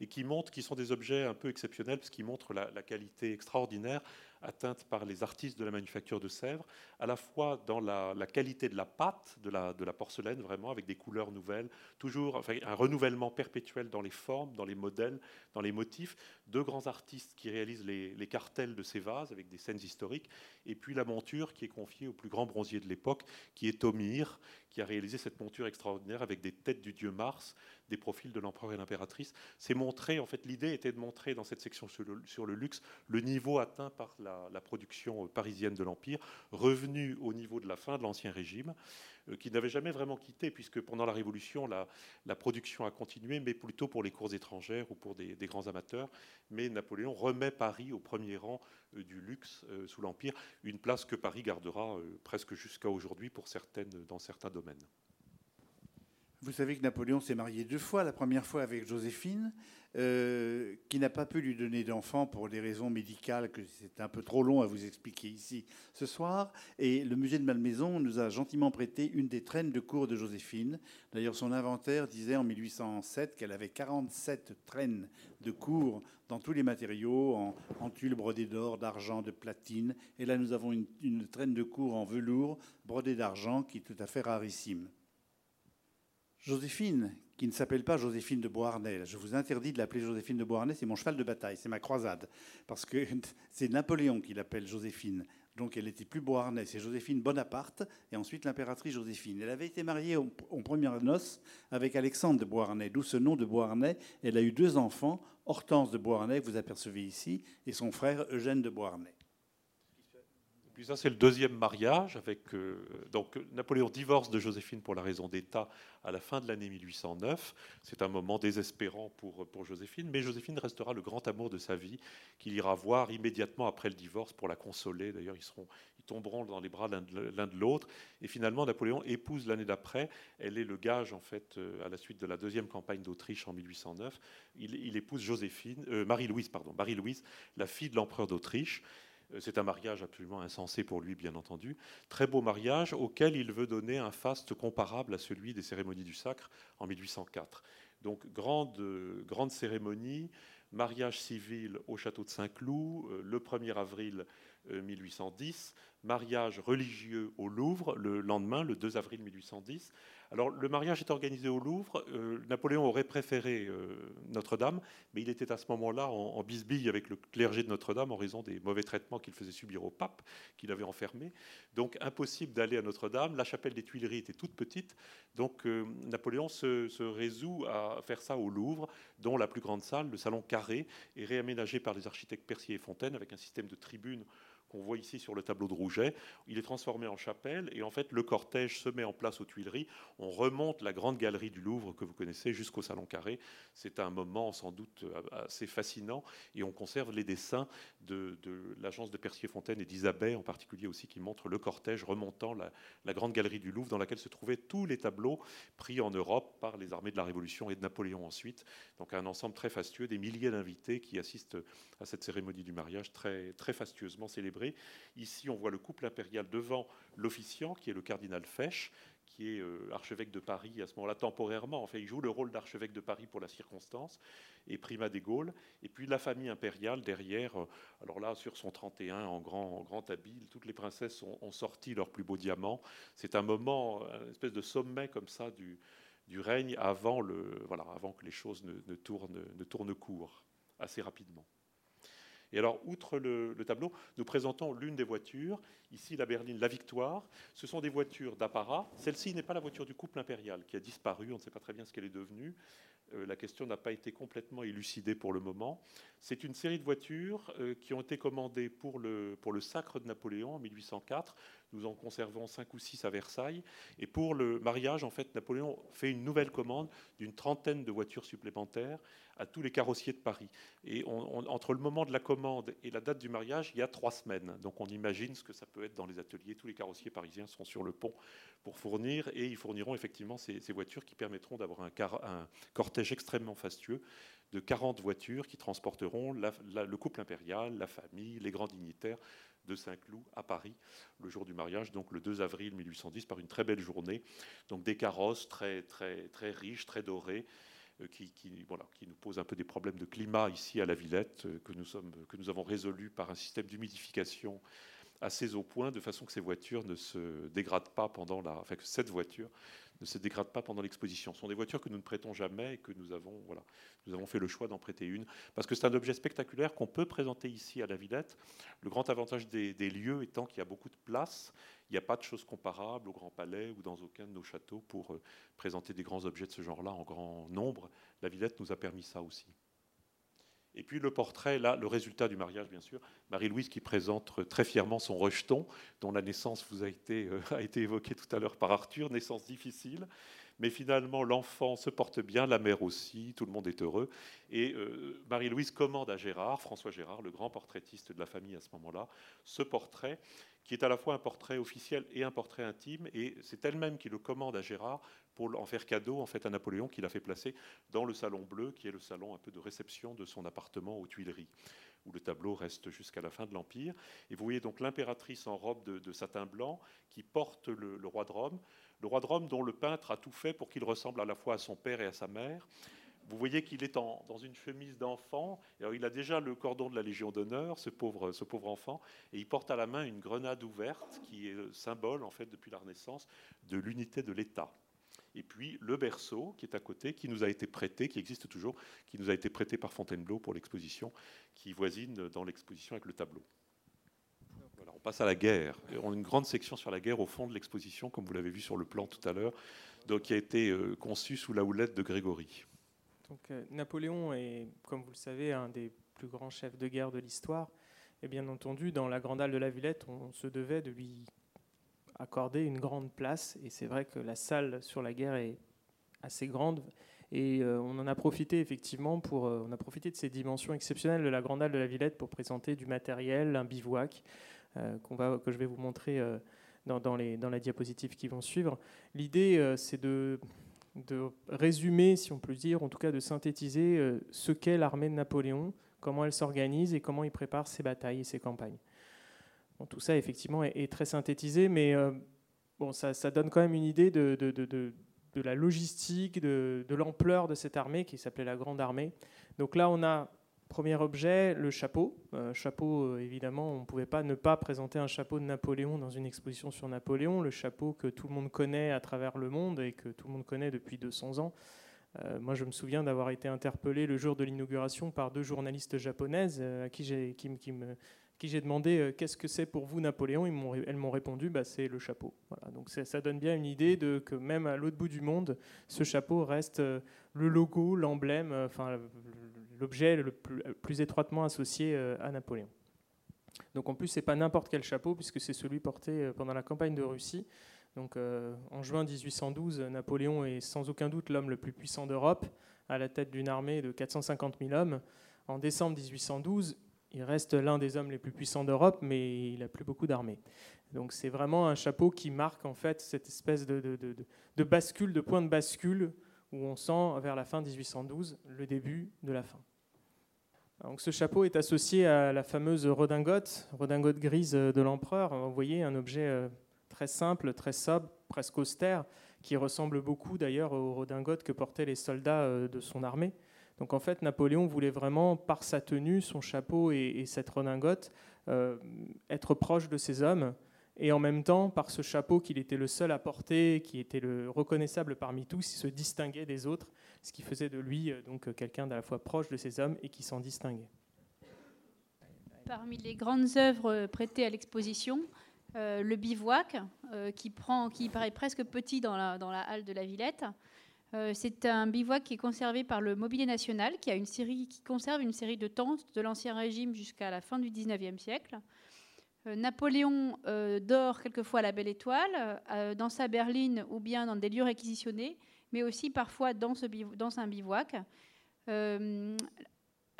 et qui montrent, qui sont des objets un peu exceptionnels, parce qu'ils montrent la, qualité extraordinaire atteinte par les artistes de la manufacture de Sèvres, à la fois dans la, qualité de la pâte, de la, porcelaine, vraiment, avec des couleurs nouvelles, toujours un renouvellement perpétuel dans les formes, dans les modèles, dans les motifs, deux grands artistes qui réalisent les, cartels de ces vases avec des scènes historiques, et puis la monture qui est confiée au plus grand bronzier de l'époque, qui est Tomir, qui a réalisé cette monture extraordinaire avec des têtes du dieu Mars, des profils de l'empereur et l'impératrice. C'est montrer, en fait, l'idée était de montrer dans cette section sur le, luxe le niveau atteint par la, la production parisienne de l'Empire, revenu au niveau de la fin de l'Ancien Régime. Euh, qui n'avait jamais vraiment quitté, puisque pendant la Révolution, la, production a continué, mais plutôt pour les cours étrangères ou pour des, grands amateurs. Mais Napoléon remet Paris au premier rang euh, du luxe euh, sous l'Empire, une place que Paris gardera presque jusqu'à aujourd'hui pour dans certains domaines. Vous savez que Napoléon s'est marié deux fois, la première fois avec Joséphine, euh, qui n'a pas pu lui donner d'enfant pour des raisons médicales que c'est un peu trop long à vous expliquer ici ce soir. Et le musée de Malmaison nous a gentiment prêté une des traînes de cour de Joséphine. D'ailleurs, son inventaire disait en 1807 qu'elle avait 47 traînes de cour dans tous les matériaux, en, en tulle brodée d'or, d'argent, de platine. Et là, nous avons une, une traîne de cour en velours brodée d'argent qui est tout à fait rarissime. Joséphine, qui ne s'appelle pas Joséphine de Beauharnais. Je vous interdis de l'appeler Joséphine de Beauharnais, c'est mon cheval de bataille, c'est ma croisade. Parce que c'est Napoléon qui l'appelle Joséphine. Donc elle n'était plus Beauharnais, c'est Joséphine Bonaparte et ensuite l'impératrice Joséphine. Elle avait été mariée en, première noces avec Alexandre de Beauharnais, d'où ce nom de Beauharnais. Elle a eu deux enfants, Hortense de Beauharnais, que vous apercevez ici, et son frère Eugène de Beauharnais. Puis ça, c'est le deuxième mariage. Avec, euh, donc, Napoléon divorce de Joséphine pour la raison d'État à la fin de l'année 1809. C'est un moment désespérant pour, pour Joséphine, mais Joséphine restera le grand amour de sa vie, qu'il ira voir immédiatement après le divorce pour la consoler. D'ailleurs, ils, tomberont dans les bras l'un de l'autre. Et finalement, Napoléon épouse l'année d'après. Elle est le gage, en fait, euh, à la suite de la deuxième campagne d'Autriche en 1809. Il, épouse Joséphine, euh, Marie-Louise, pardon, Marie-Louise, la fille de l'empereur d'Autriche. Euh, c'est un mariage absolument insensé pour lui, bien entendu. Très beau mariage auquel il veut donner un faste comparable à celui des cérémonies du sacre en 1804. Donc grande, grande cérémonie, mariage civil au château de Saint-Cloud euh, le 1er avril 1810, euh, mariage religieux au Louvre le lendemain, le 2 avril 1810. Alors, le mariage est organisé au Louvre. Euh, Napoléon aurait préféré euh, Notre-Dame, mais il était à ce moment-là en, bisbille avec le clergé de Notre-Dame en raison des mauvais traitements qu'il faisait subir au pape, qu'il avait enfermé. Donc, impossible d'aller à Notre-Dame. La chapelle des Tuileries était toute petite. Donc, euh, Napoléon se, se, résout à faire ça au Louvre, dont la plus grande salle, le salon carré, est réaménagé par les architectes Percier et Fontaine avec un système de tribunes qu'on voit ici sur le tableau de Rouget. Il est transformé en chapelle et en fait le cortège se met en place aux Tuileries. On remonte la grande galerie du Louvre que vous connaissez jusqu'au Salon Carré. C'est un moment sans doute assez fascinant et on conserve les dessins de, l'agence de Percier-Fontaine et d'Isabelle en particulier aussi qui montrent le cortège remontant la, la grande galerie du Louvre dans laquelle se trouvaient tous les tableaux pris en Europe par les armées de la Révolution et de Napoléon ensuite. Donc un ensemble très fastueux, des milliers d'invités qui assistent à cette cérémonie du mariage très, très fastueusement célébrée Ici, on voit le couple impérial devant l'officiant, qui est le cardinal Fesch, qui est euh, archevêque de Paris à ce moment-là temporairement. En fait, il joue le rôle d'archevêque de Paris pour la circonstance, et primat des Gaules. Et puis la famille impériale derrière, euh, alors là, sur son 31, en grand, grand habit, toutes les princesses ont, sorti leurs plus beaux diamants. C'est un moment, une espèce de sommet comme ça du, règne avant, le, voilà, avant que les choses ne, tournent, ne tournent court, assez rapidement. Et alors, outre le, tableau, nous présentons l'une des voitures, ici la berline La Victoire. Ce sont des voitures d'apparat. Celle-ci n'est pas la voiture du couple impérial qui a disparu, on ne sait pas très bien ce qu'elle est devenue. Euh, la question n'a pas été complètement élucidée pour le moment. C'est une série de voitures euh, qui ont été commandées pour le, pour le sacre de Napoléon en 1804. Nous en conservons cinq ou six à Versailles. Et pour le mariage, en fait, Napoléon fait une nouvelle commande d'une trentaine de voitures supplémentaires à tous les carrossiers de Paris. Et entre le moment de la commande et la date du mariage, il y a trois semaines. Donc on imagine ce que ça peut être dans les ateliers. Tous les carrossiers parisiens sont sur le pont pour fournir et ils fourniront effectivement ces, voitures qui permettront d'avoir un, cortège extrêmement fastueux de 40 voitures qui transporteront le couple impérial, la famille, les grands dignitaires de Saint-Cloud à Paris le jour du mariage, donc le 2 avril 1810, par une très belle journée. Donc des carrosses très, très, très riches, très dorés, euh, qui, voilà, qui, nous pose un peu des problèmes de climat ici à la Villette, euh, que nous, sommes, que nous avons résolus par un système d'humidification assez au point de façon que ces voitures ne se dégradent pas pendant la, enfin que cette voiture ne se dégrade pas pendant l'exposition. Ce sont des voitures que nous ne prêtons jamais et que nous avons, voilà, nous avons fait le choix d'en prêter une parce que c'est un objet spectaculaire qu'on peut présenter ici à la Villette. Le grand avantage des, des lieux étant qu'il y a beaucoup de place. Il n'y a pas de choses comparables au Grand Palais ou dans aucun de nos châteaux pour euh, présenter des grands objets de ce genre-là en grand nombre. La Villette nous a permis ça aussi. Et puis le portrait, là, le résultat du mariage, bien sûr. Marie-Louise qui présente très fièrement son rejeton, dont la naissance vous a été, euh, a été évoquée tout à l'heure par Arthur, naissance difficile. Mais finalement, l'enfant se porte bien, la mère aussi, tout le monde est heureux. Et euh, Marie-Louise commande à Gérard, François Gérard, le grand portraitiste de la famille à ce moment-là, ce portrait qui est à la fois un portrait officiel et un portrait intime. Et c'est elle-même qui le commande à Gérard pour en faire cadeau en fait à Napoléon, qu'il a fait placer dans le salon bleu, qui est le salon un peu de réception de son appartement aux Tuileries, où le tableau reste jusqu'à la fin de l'Empire. Et vous voyez donc l'impératrice en robe de, satin blanc qui porte le roi de Rome, le roi de Rome dont le peintre a tout fait pour qu'il ressemble à la fois à son père et à sa mère. Vous voyez qu'il est dans une chemise d'enfant. Il a déjà le cordon de la Légion d'honneur, ce pauvre, enfant, et il porte à la main une grenade ouverte qui est le symbole, en fait, depuis la Renaissance, de l'unité de l'État. Et puis le berceau qui est à côté, qui nous a été prêté, qui existe toujours, qui nous a été prêté par Fontainebleau pour l'exposition, qui voisine dans l'exposition avec le tableau. On passe à la guerre. On a une grande section sur la guerre au fond de l'exposition, comme vous l'avez vu sur le plan tout à l'heure, qui a été euh, conçue sous la houlette de Grégory. Donc, euh, Napoléon est, comme vous le savez, un des plus grands chefs de guerre de l'histoire. Et bien entendu, dans la Grande Halle de la Villette, on se devait de lui accorder une grande place. Et c'est vrai que la salle sur la guerre est assez grande. Et euh, on en a profité effectivement pour, euh, on a profité de ces dimensions exceptionnelles de la Grande Halle de la Villette pour présenter du matériel, un bivouac que je vais vous montrer dans, dans, les, dans la diapositive qui vont suivre. L'idée, c'est de de résumer, si on peut dire, en tout cas de synthétiser euh, ce qu'est l'armée de Napoléon, comment elle s'organise et comment il prépare ses batailles et ses campagnes. tout ça, effectivement, est, très synthétisé, mais euh, bon, ça, donne quand même une idée de, de la logistique, de, l'ampleur de cette armée qui s'appelait la Grande Armée. Donc là, on a Premier objet, le chapeau. Euh, chapeau, euh, évidemment, on ne pouvait pas ne pas présenter un chapeau de Napoléon dans une exposition sur Napoléon, le chapeau que tout le monde connaît à travers le monde et que tout le monde connaît depuis 200 ans. Euh, moi, je me souviens d'avoir été interpellé le jour de l'inauguration par deux journalistes japonaises à qui j'ai demandé qu'est-ce que c'est pour vous Napoléon? Elles m'ont répondu bah, c'est le chapeau. Donc ça donne bien une idée de que même à l'autre bout du monde, ce chapeau reste le logo, l'emblème, enfin l'objet le plus, étroitement associé euh, à Napoléon. Donc en plus, c'est pas n'importe quel chapeau, puisque c'est celui porté euh, pendant la campagne de Russie. Donc euh, en juin 1812, Napoléon est sans aucun doute l'homme le plus puissant d'Europe, à la tête d'une armée de 450 000 hommes. En décembre 1812, il reste l'un des hommes les plus puissants d'Europe, mais il n'a plus beaucoup d'armées. Donc c'est vraiment un chapeau qui marque en fait cette espèce de, de bascule, de point de bascule où on sent vers la fin 1812 le début de la fin. Donc ce chapeau est associé à la fameuse redingote, redingote grise de l'empereur. Vous voyez un objet euh, très simple, très sobre, presque austère, qui ressemble beaucoup d'ailleurs aux redingotes que portaient les soldats euh, de son armée. Donc en fait, Napoléon voulait vraiment, par sa tenue, son chapeau et, cette redingote, euh, être proche de ses hommes et en même temps, par ce chapeau qu'il était le seul à porter, qui était le reconnaissable parmi tous, il se distinguait des autres, ce qui faisait de lui euh, donc euh, quelqu'un d'à la fois proche de ses hommes et qui s'en distinguait. Parmi les grandes œuvres euh, prêtées à l'exposition, le bivouac, qui paraît presque petit dans la, dans la halle de la Villette. c'est un bivouac qui est conservé par le Mobilier National, qui, a une série, qui conserve une série de tentes de l'Ancien Régime jusqu'à la fin du XIXe siècle. Euh, Napoléon euh, dort quelquefois à la Belle Étoile, euh, dans sa berline ou bien dans des lieux réquisitionnés, mais aussi parfois dans, un bivouac.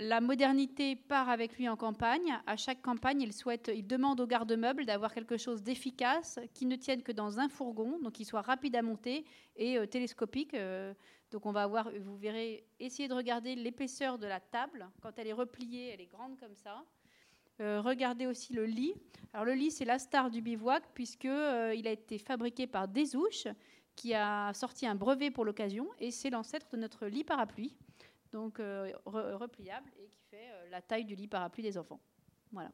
la modernité part avec lui en campagne. À chaque campagne, il, souhaite, il demande au garde-meuble d'avoir quelque chose d'efficace qui ne tienne que dans un fourgon, donc qui soit rapide à monter et télescopique. donc on va avoir, vous verrez, essayer de regarder l'épaisseur de la table. Quand elle est repliée, elle est grande comme ça. Euh, regardez aussi le lit. Alors le lit, c'est la star du bivouac puisque euh, il a été fabriqué par Desouches, qui a sorti un brevet pour l'occasion, et c'est l'ancêtre de notre lit parapluie, donc euh, repliable et qui fait la taille du lit parapluie des enfants. Voilà.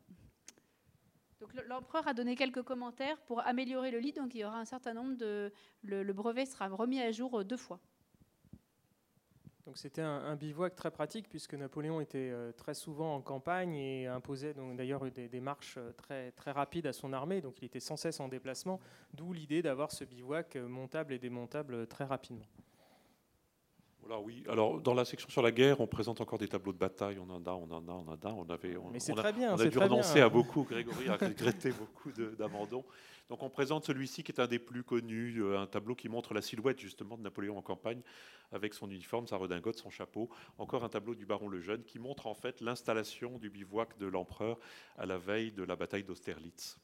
L'empereur a donné quelques commentaires pour améliorer le lit, donc il y aura un certain nombre de... Le, brevet sera remis à jour deux fois. C'était un, bivouac très pratique puisque Napoléon était euh, très souvent en campagne et imposait d'ailleurs des, des, marches euh, très, très rapides à son armée, donc il était sans cesse en déplacement, d'où l'idée d'avoir ce bivouac euh, montable et démontable très rapidement oui. Alors, dans la section sur la guerre, on présente encore des tableaux de bataille. On en a, on en a, on en a. On avait, Mais c'est très bien. On a dû renoncer à beaucoup. Grégory a regretté beaucoup d'abandon. Donc, on présente celui-ci qui est un des plus connus, euh, un tableau qui montre la silhouette justement de Napoléon en campagne, avec son uniforme, sa redingote, son chapeau. Encore un tableau du baron le Jeune qui montre en fait l'installation du bivouac de l'empereur à la veille de la bataille d'Austerlitz.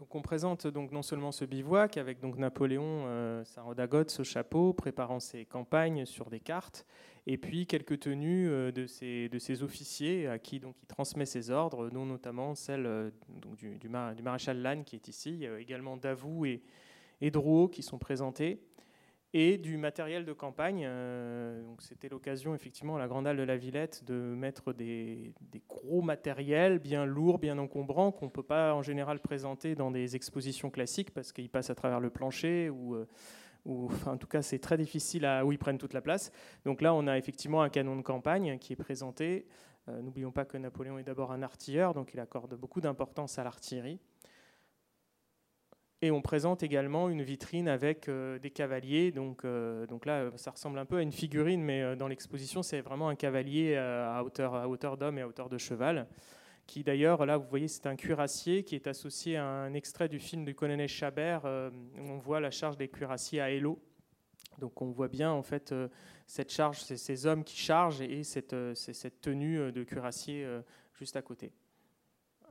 Donc on présente donc non seulement ce bivouac avec donc Napoléon, euh, sa redingote, ce chapeau, préparant ses campagnes sur des cartes, et puis quelques tenues euh, de, ses, officiers à qui donc il transmet ses ordres, dont notamment celle euh, du, maréchal Lannes qui est ici, également Davout et, et Drouot qui sont présentés et du matériel de campagne. Euh, c'était l'occasion, effectivement, à la Grande Halle de la Villette, de mettre des, gros matériels bien lourds, bien encombrants, qu'on ne peut pas en général présenter dans des expositions classiques parce qu'ils passent à travers le plancher ou. Euh, ou enfin, en tout cas, c'est très difficile à, où ils prennent toute la place. Donc là, on a effectivement un canon de campagne qui est présenté. Euh, n'oublions pas que Napoléon est d'abord un artilleur, donc il accorde beaucoup d'importance à l'artillerie. Et on présente également une vitrine avec euh, des cavaliers. Donc, euh, donc là, ça ressemble un peu à une figurine, mais euh, dans l'exposition, c'est vraiment un cavalier à hauteur, à hauteur d'homme et à hauteur de cheval. Qui d'ailleurs, là, vous voyez, c'est un cuirassier qui est associé à un extrait du film du colonel Chabert, où on voit la charge des cuirassiers à Hello. Donc on voit bien en fait cette charge, ces hommes qui chargent et cette, cette tenue de cuirassier juste à côté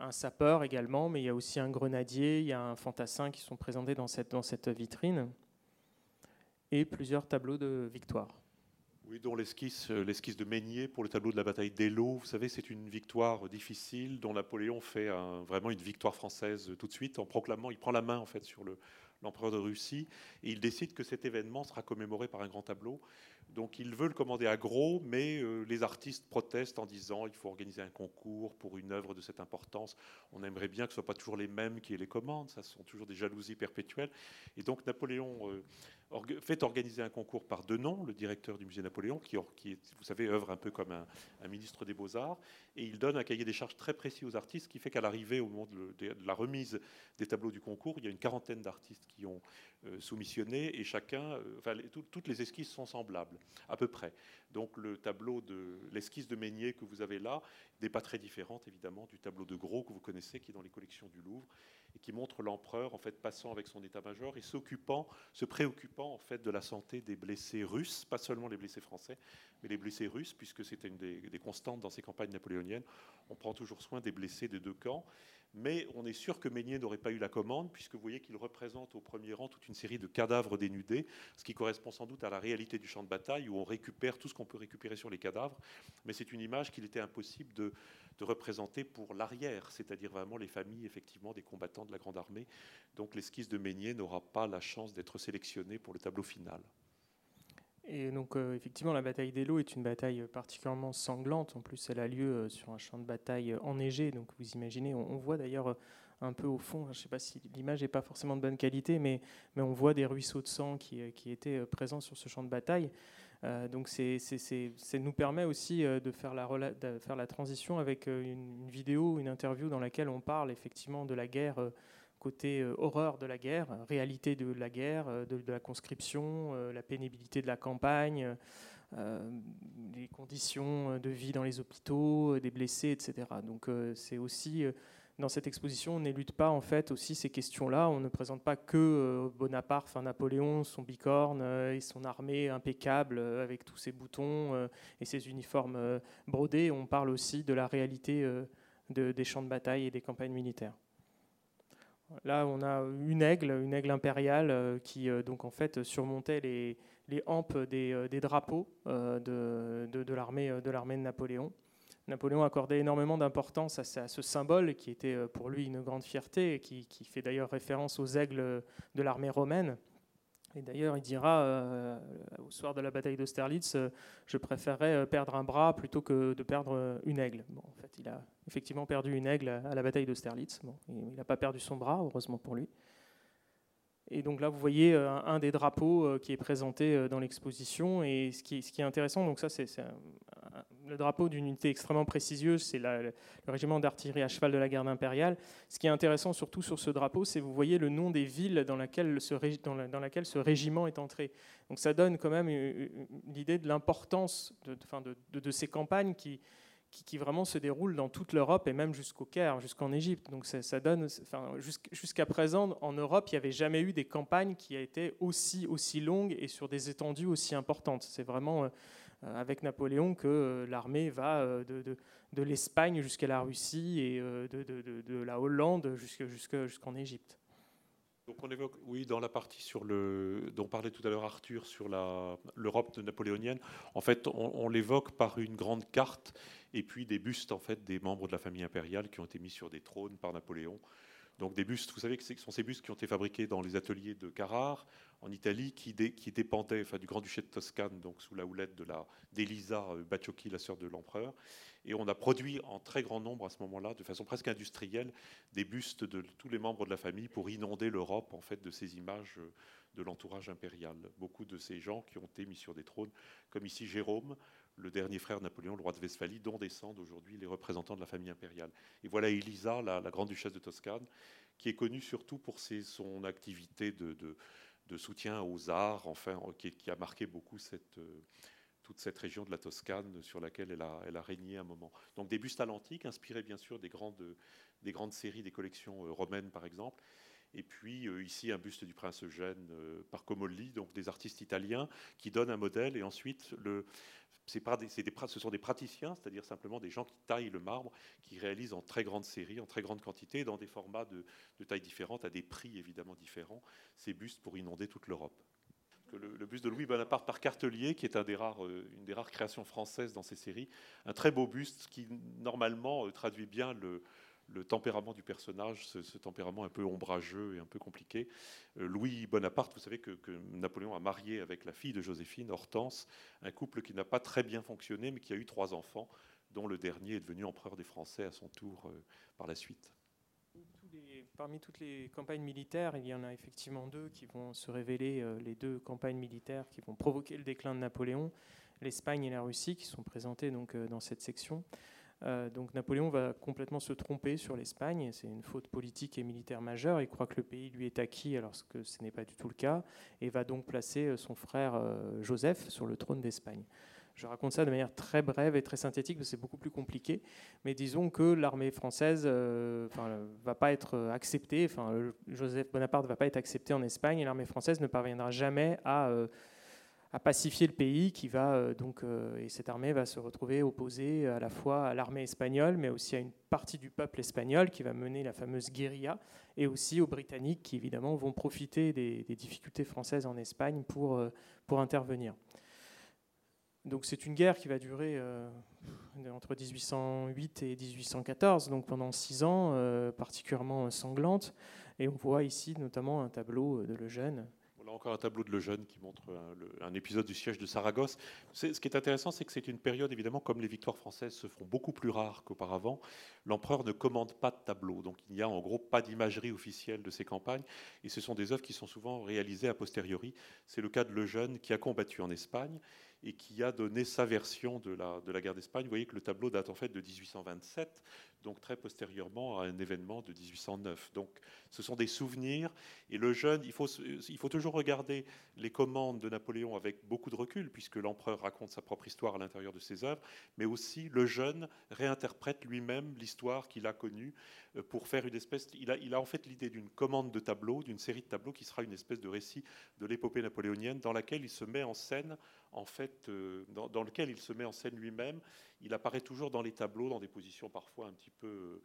un sapeur également, mais il y a aussi un grenadier, il y a un fantassin qui sont présentés dans cette, vitrine, et plusieurs tableaux de victoire. Oui, dont l'esquisse, euh, l'esquisse de Meignier pour le tableau de la bataille d'Eylau. Vous savez, c'est une victoire difficile dont Napoléon fait vraiment une victoire française tout de suite en proclamant, il prend la main en fait sur le, l'empereur de Russie et il décide que cet événement sera commémoré par un grand tableau. Donc il veut le commander à gros, mais euh, les artistes protestent en disant il faut organiser un concours pour une œuvre de cette importance. On aimerait bien que ce ne soient pas toujours les mêmes qui les commandent, ça sont toujours des jalousies perpétuelles. Et donc Napoléon euh, fait organiser un concours par Denon, le directeur du musée Napoléon, qui, vous savez, œuvre un peu comme un, ministre des Beaux-Arts, et il donne un cahier des charges très précis aux artistes, qui fait qu'à l'arrivée, au moment de, la remise des tableaux du concours, il y a une quarantaine d'artistes qui ont euh, soumissionné, et chacun, euh, enfin, toutes les esquisses sont semblables, à peu près. Donc le tableau de l'esquisse de Meignier que vous avez là n'est pas très différente, évidemment, du tableau de Gros que vous connaissez, qui est dans les collections du Louvre et qui montre l'empereur en fait passant avec son état-major et s'occupant, se préoccupant en fait de la santé des blessés russes, pas seulement les blessés français, mais les blessés russes, puisque c'était une des, des, constantes dans ces campagnes napoléoniennes. On prend toujours soin des blessés des deux camps, mais on est sûr que Meignier n'aurait pas eu la commande, puisque vous voyez qu'il représente au premier rang toute une série de cadavres dénudés, ce qui correspond sans doute à la réalité du champ de bataille, où on récupère tout ce qu'on peut récupérer sur les cadavres, mais c'est une image qu'il était impossible de, représenter pour l'arrière, c'est-à-dire vraiment les familles effectivement des combattants de la Grande Armée. Donc l'esquisse de Meignier n'aura pas la chance d'être sélectionnée pour le tableau final. Et donc, euh, effectivement, la bataille d'Elo est une bataille particulièrement sanglante. En plus, elle a lieu euh, sur un champ de bataille enneigé. Donc, vous imaginez, on, voit d'ailleurs euh, un peu au fond, je ne sais pas si l'image n'est pas forcément de bonne qualité, mais, mais on voit des ruisseaux de sang qui, qui étaient présents sur ce champ de bataille. donc, ça nous permet aussi de faire la, de faire la transition avec une, vidéo, une interview dans laquelle on parle effectivement de la guerre côté euh, horreur de la guerre, réalité de la guerre, euh, de, la conscription, euh, la pénibilité de la campagne, les conditions de vie dans les hôpitaux, des blessés, etc. Donc c'est aussi dans cette exposition, on n'élude pas en fait aussi ces questions-là. On ne présente pas que Bonaparte, enfin Napoléon, son bicorne et son armée impeccable avec tous ses boutons et ses uniformes brodés. On parle aussi de la réalité des champs de bataille et des campagnes militaires. Là, on a une aigle, une aigle impériale euh, qui euh, donc en fait surmontait les, les hampes des, euh, drapeaux de, de, l'armée de l'armée de Napoléon. Napoléon accordait énormément d'importance à, ce symbole qui était pour lui une grande fierté, et qui, qui fait d'ailleurs référence aux aigles de l'armée romaine. Et d'ailleurs, il dira euh, au soir de la bataille d'Austerlitz, euh, je préférerais euh, perdre un bras plutôt que de perdre une aigle. Bon, en fait, il a effectivement perdu une aigle à la bataille d'Austerlitz. Bon, il n'a pas perdu son bras, heureusement pour lui. Et donc là, vous voyez un, des drapeaux qui est présenté dans l'exposition. Et ce qui, ce qui, est intéressant, donc ça, c'est le drapeau d'une unité extrêmement précieuse, c'est le régiment d'artillerie à cheval de la garde impériale. Ce qui est intéressant surtout sur ce drapeau, c'est vous voyez le nom des villes dans laquelle ce, dans laquelle ce régiment est entré. Donc ça donne quand même l'idée de l'importance de, de, de, ces campagnes qui, qui, vraiment se déroulent dans toute l'Europe et même jusqu'au Caire, jusqu'en Égypte. Donc ça, donne, jusqu'à présent, en Europe, il n'y avait jamais eu des campagnes qui été aussi, aussi longues et sur des étendues aussi importantes. C'est vraiment euh, euh, avec Napoléon que euh, l'armée va euh, de, l'Espagne jusqu'à la Russie et de, la Hollande jusqu'en Égypte. Donc on évoque, oui, dans la partie sur le, dont parlait tout à l'heure Arthur sur l'Europe napoléonienne, en fait, on, l'évoque par une grande carte et puis des bustes en fait des membres de la famille impériale qui ont été mis sur des trônes par Napoléon. Donc des bustes, vous savez que ce sont ces bustes qui ont été fabriqués dans les ateliers de Carrare, en Italie, qui, dépendaient enfin, du Grand-Duché de Toscane, donc sous la houlette de la d'Elisa euh, Bacciocchi, la sœur de l'empereur. Et on a produit en très grand nombre à ce moment-là, de façon presque industrielle, des bustes de tous les membres de la famille pour inonder l'Europe en fait de ces images euh, de l'entourage impérial. Beaucoup de ces gens qui ont été mis sur des trônes, comme ici Jérôme, le dernier frère de Napoléon, le roi de Westphalie, dont descendent aujourd'hui les représentants de la famille impériale. Et voilà Elisa, la, grande duchesse de Toscane, qui est connue surtout pour son activité de, soutien aux arts, enfin, qui, a marqué beaucoup cette, toute cette région de la Toscane sur laquelle elle a, régné un moment. Donc des bustes à l'antique, inspirés bien sûr des grandes, des grandes séries des collections euh, romaines par exemple, et puis euh, ici, un buste du prince Eugène euh, par Comolli, donc des artistes italiens qui donnent un modèle. Et ensuite, le, des, ce sont des praticiens, c'est-à-dire simplement des gens qui taillent le marbre, qui réalisent en très grande série, en très grande quantité, dans des formats de, de tailles différentes, à des prix évidemment différents, ces bustes pour inonder toute l'Europe. Le, buste de Louis Bonaparte par Cartelier, qui est euh, une des rares créations françaises dans ces séries, un très beau buste qui normalement traduit bien le, le tempérament du personnage, ce, tempérament un peu ombrageux et un peu compliqué. Euh, Louis Bonaparte, vous savez que, Napoléon a marié avec la fille de Joséphine, Hortense, un couple qui n'a pas très bien fonctionné, mais qui a eu trois enfants, dont le dernier est devenu empereur des Français à son tour euh, par la suite. parmi toutes les campagnes militaires, il y en a effectivement deux qui vont se révéler euh, les deux campagnes militaires qui vont provoquer le déclin de Napoléon, l'Espagne et la Russie, qui sont présentées donc, dans cette section. Euh, donc Napoléon va complètement se tromper sur l'Espagne. C'est une faute politique et militaire majeure. Il croit que le pays lui est acquis alors que ce n'est pas du tout le cas et va donc placer euh, son frère euh, Joseph sur le trône d'Espagne. Je raconte ça de manière très brève et très synthétique parce que c'est beaucoup plus compliqué. Mais disons que l'armée française ne va pas être acceptée, Joseph Bonaparte ne va pas être accepté en Espagne et l'armée française ne parviendra jamais à à pacifier le pays qui va euh, donc euh, et cette armée va se retrouver opposée à la fois à l'armée espagnole mais aussi à une partie du peuple espagnol qui va mener la fameuse guérilla et aussi aux Britanniques qui évidemment vont profiter des, difficultés françaises en Espagne pour, euh, pour intervenir. Donc c'est une guerre qui va durer entre 1808 et 1814, donc pendant six ans, particulièrement sanglante. Et on voit ici notamment un tableau de Lejeune encore un tableau de Lejeune qui montre un, épisode du siège de Saragosse. Ce qui est intéressant, c'est que c'est une période, évidemment, comme les victoires françaises se font beaucoup plus rares qu'auparavant, l'empereur ne commande pas de tableau. Donc il n'y a en gros pas d'imagerie officielle de ces campagnes. Et ce sont des œuvres qui sont souvent réalisées a posteriori. C'est le cas de Lejeune qui a combattu en Espagne et qui a donné sa version de la, de la guerre d'Espagne. Vous voyez que le tableau date en fait de 1827, donc très postérieurement à un événement de 1809. Donc ce sont des souvenirs. Et le jeune, il faut, il faut toujours regarder les commandes de Napoléon avec beaucoup de recul, puisque l'empereur raconte sa propre histoire à l'intérieur de ses œuvres, mais aussi le jeune réinterprète lui-même l'histoire qu'il a connue pour faire une espèce. Il a, en fait l'idée d'une commande de tableaux, d'une série de tableaux qui sera une espèce de récit de l'épopée napoléonienne dans laquelle il se met en scène en fait, euh, dans, lequel il se met en scène lui-même. Il apparaît toujours dans les tableaux, dans des positions parfois un petit peu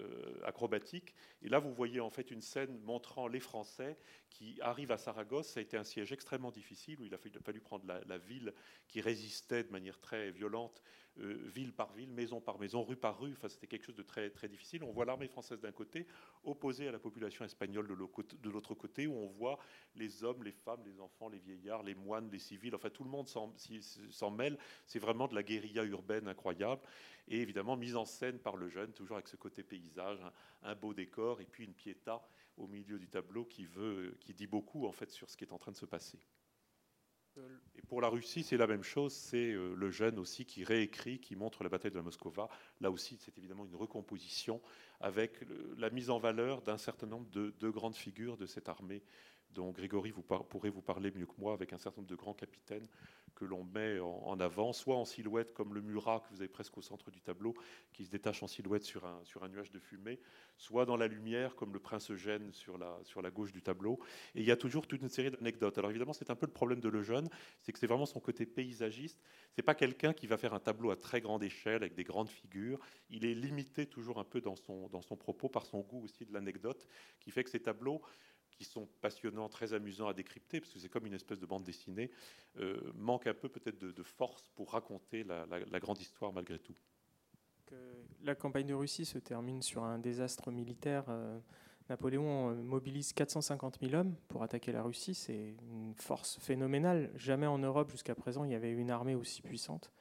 euh, acrobatiques. Et là, vous voyez en fait une scène montrant les Français qui arrivent à Saragosse. Ça a été un siège extrêmement difficile où il a fallu prendre la, ville qui résistait de manière très violente euh, ville par ville, maison par maison, rue par rue. Enfin, c'était quelque chose de très, très difficile. On voit l'armée française d'un côté, opposée à la population espagnole de l'autre côté, où on voit les hommes, les femmes, les enfants, les vieillards, les moines, les civils, enfin tout le monde s'en mêle. C'est vraiment de la guérilla urbaine incroyable. Et évidemment, mise en scène par le jeune, toujours avec ce côté paysage, un, beau décor, et puis une piéta au milieu du tableau qui, veut, qui dit beaucoup en fait sur ce qui est en train de se passer. Pour la Russie, c'est la même chose. C'est euh, le jeune aussi qui réécrit, qui montre la bataille de la Moscova. Là aussi, c'est évidemment une recomposition avec la mise en valeur d'un certain nombre de, grandes figures de cette armée dont Grégory vous pourrait vous parler mieux que moi, avec un certain nombre de grands capitaines que l'on met en, avant, soit en silhouette comme le Murat que vous avez presque au centre du tableau, qui se détache en silhouette sur un, sur un nuage de fumée, soit dans la lumière comme le prince Eugène sur la, sur la gauche du tableau. Et il y a toujours toute une série d'anecdotes. Alors évidemment, c'est un peu le problème de Lejeune, c'est que c'est vraiment son côté paysagiste. C'est pas quelqu'un qui va faire un tableau à très grande échelle avec des grandes figures. Il est limité toujours un peu dans son, dans son propos par son goût aussi de l'anecdote, qui fait que ces tableaux qui sont passionnants, très amusants à décrypter, parce que c'est comme une espèce de bande dessinée, euh, manque un peu peut-être de, force pour raconter la, grande histoire malgré tout. la campagne de Russie se termine sur un désastre militaire. Euh, Napoléon euh, mobilise 450 000 hommes pour attaquer la Russie. C'est une force phénoménale. Jamais en Europe jusqu'à présent il y avait une armée aussi puissante.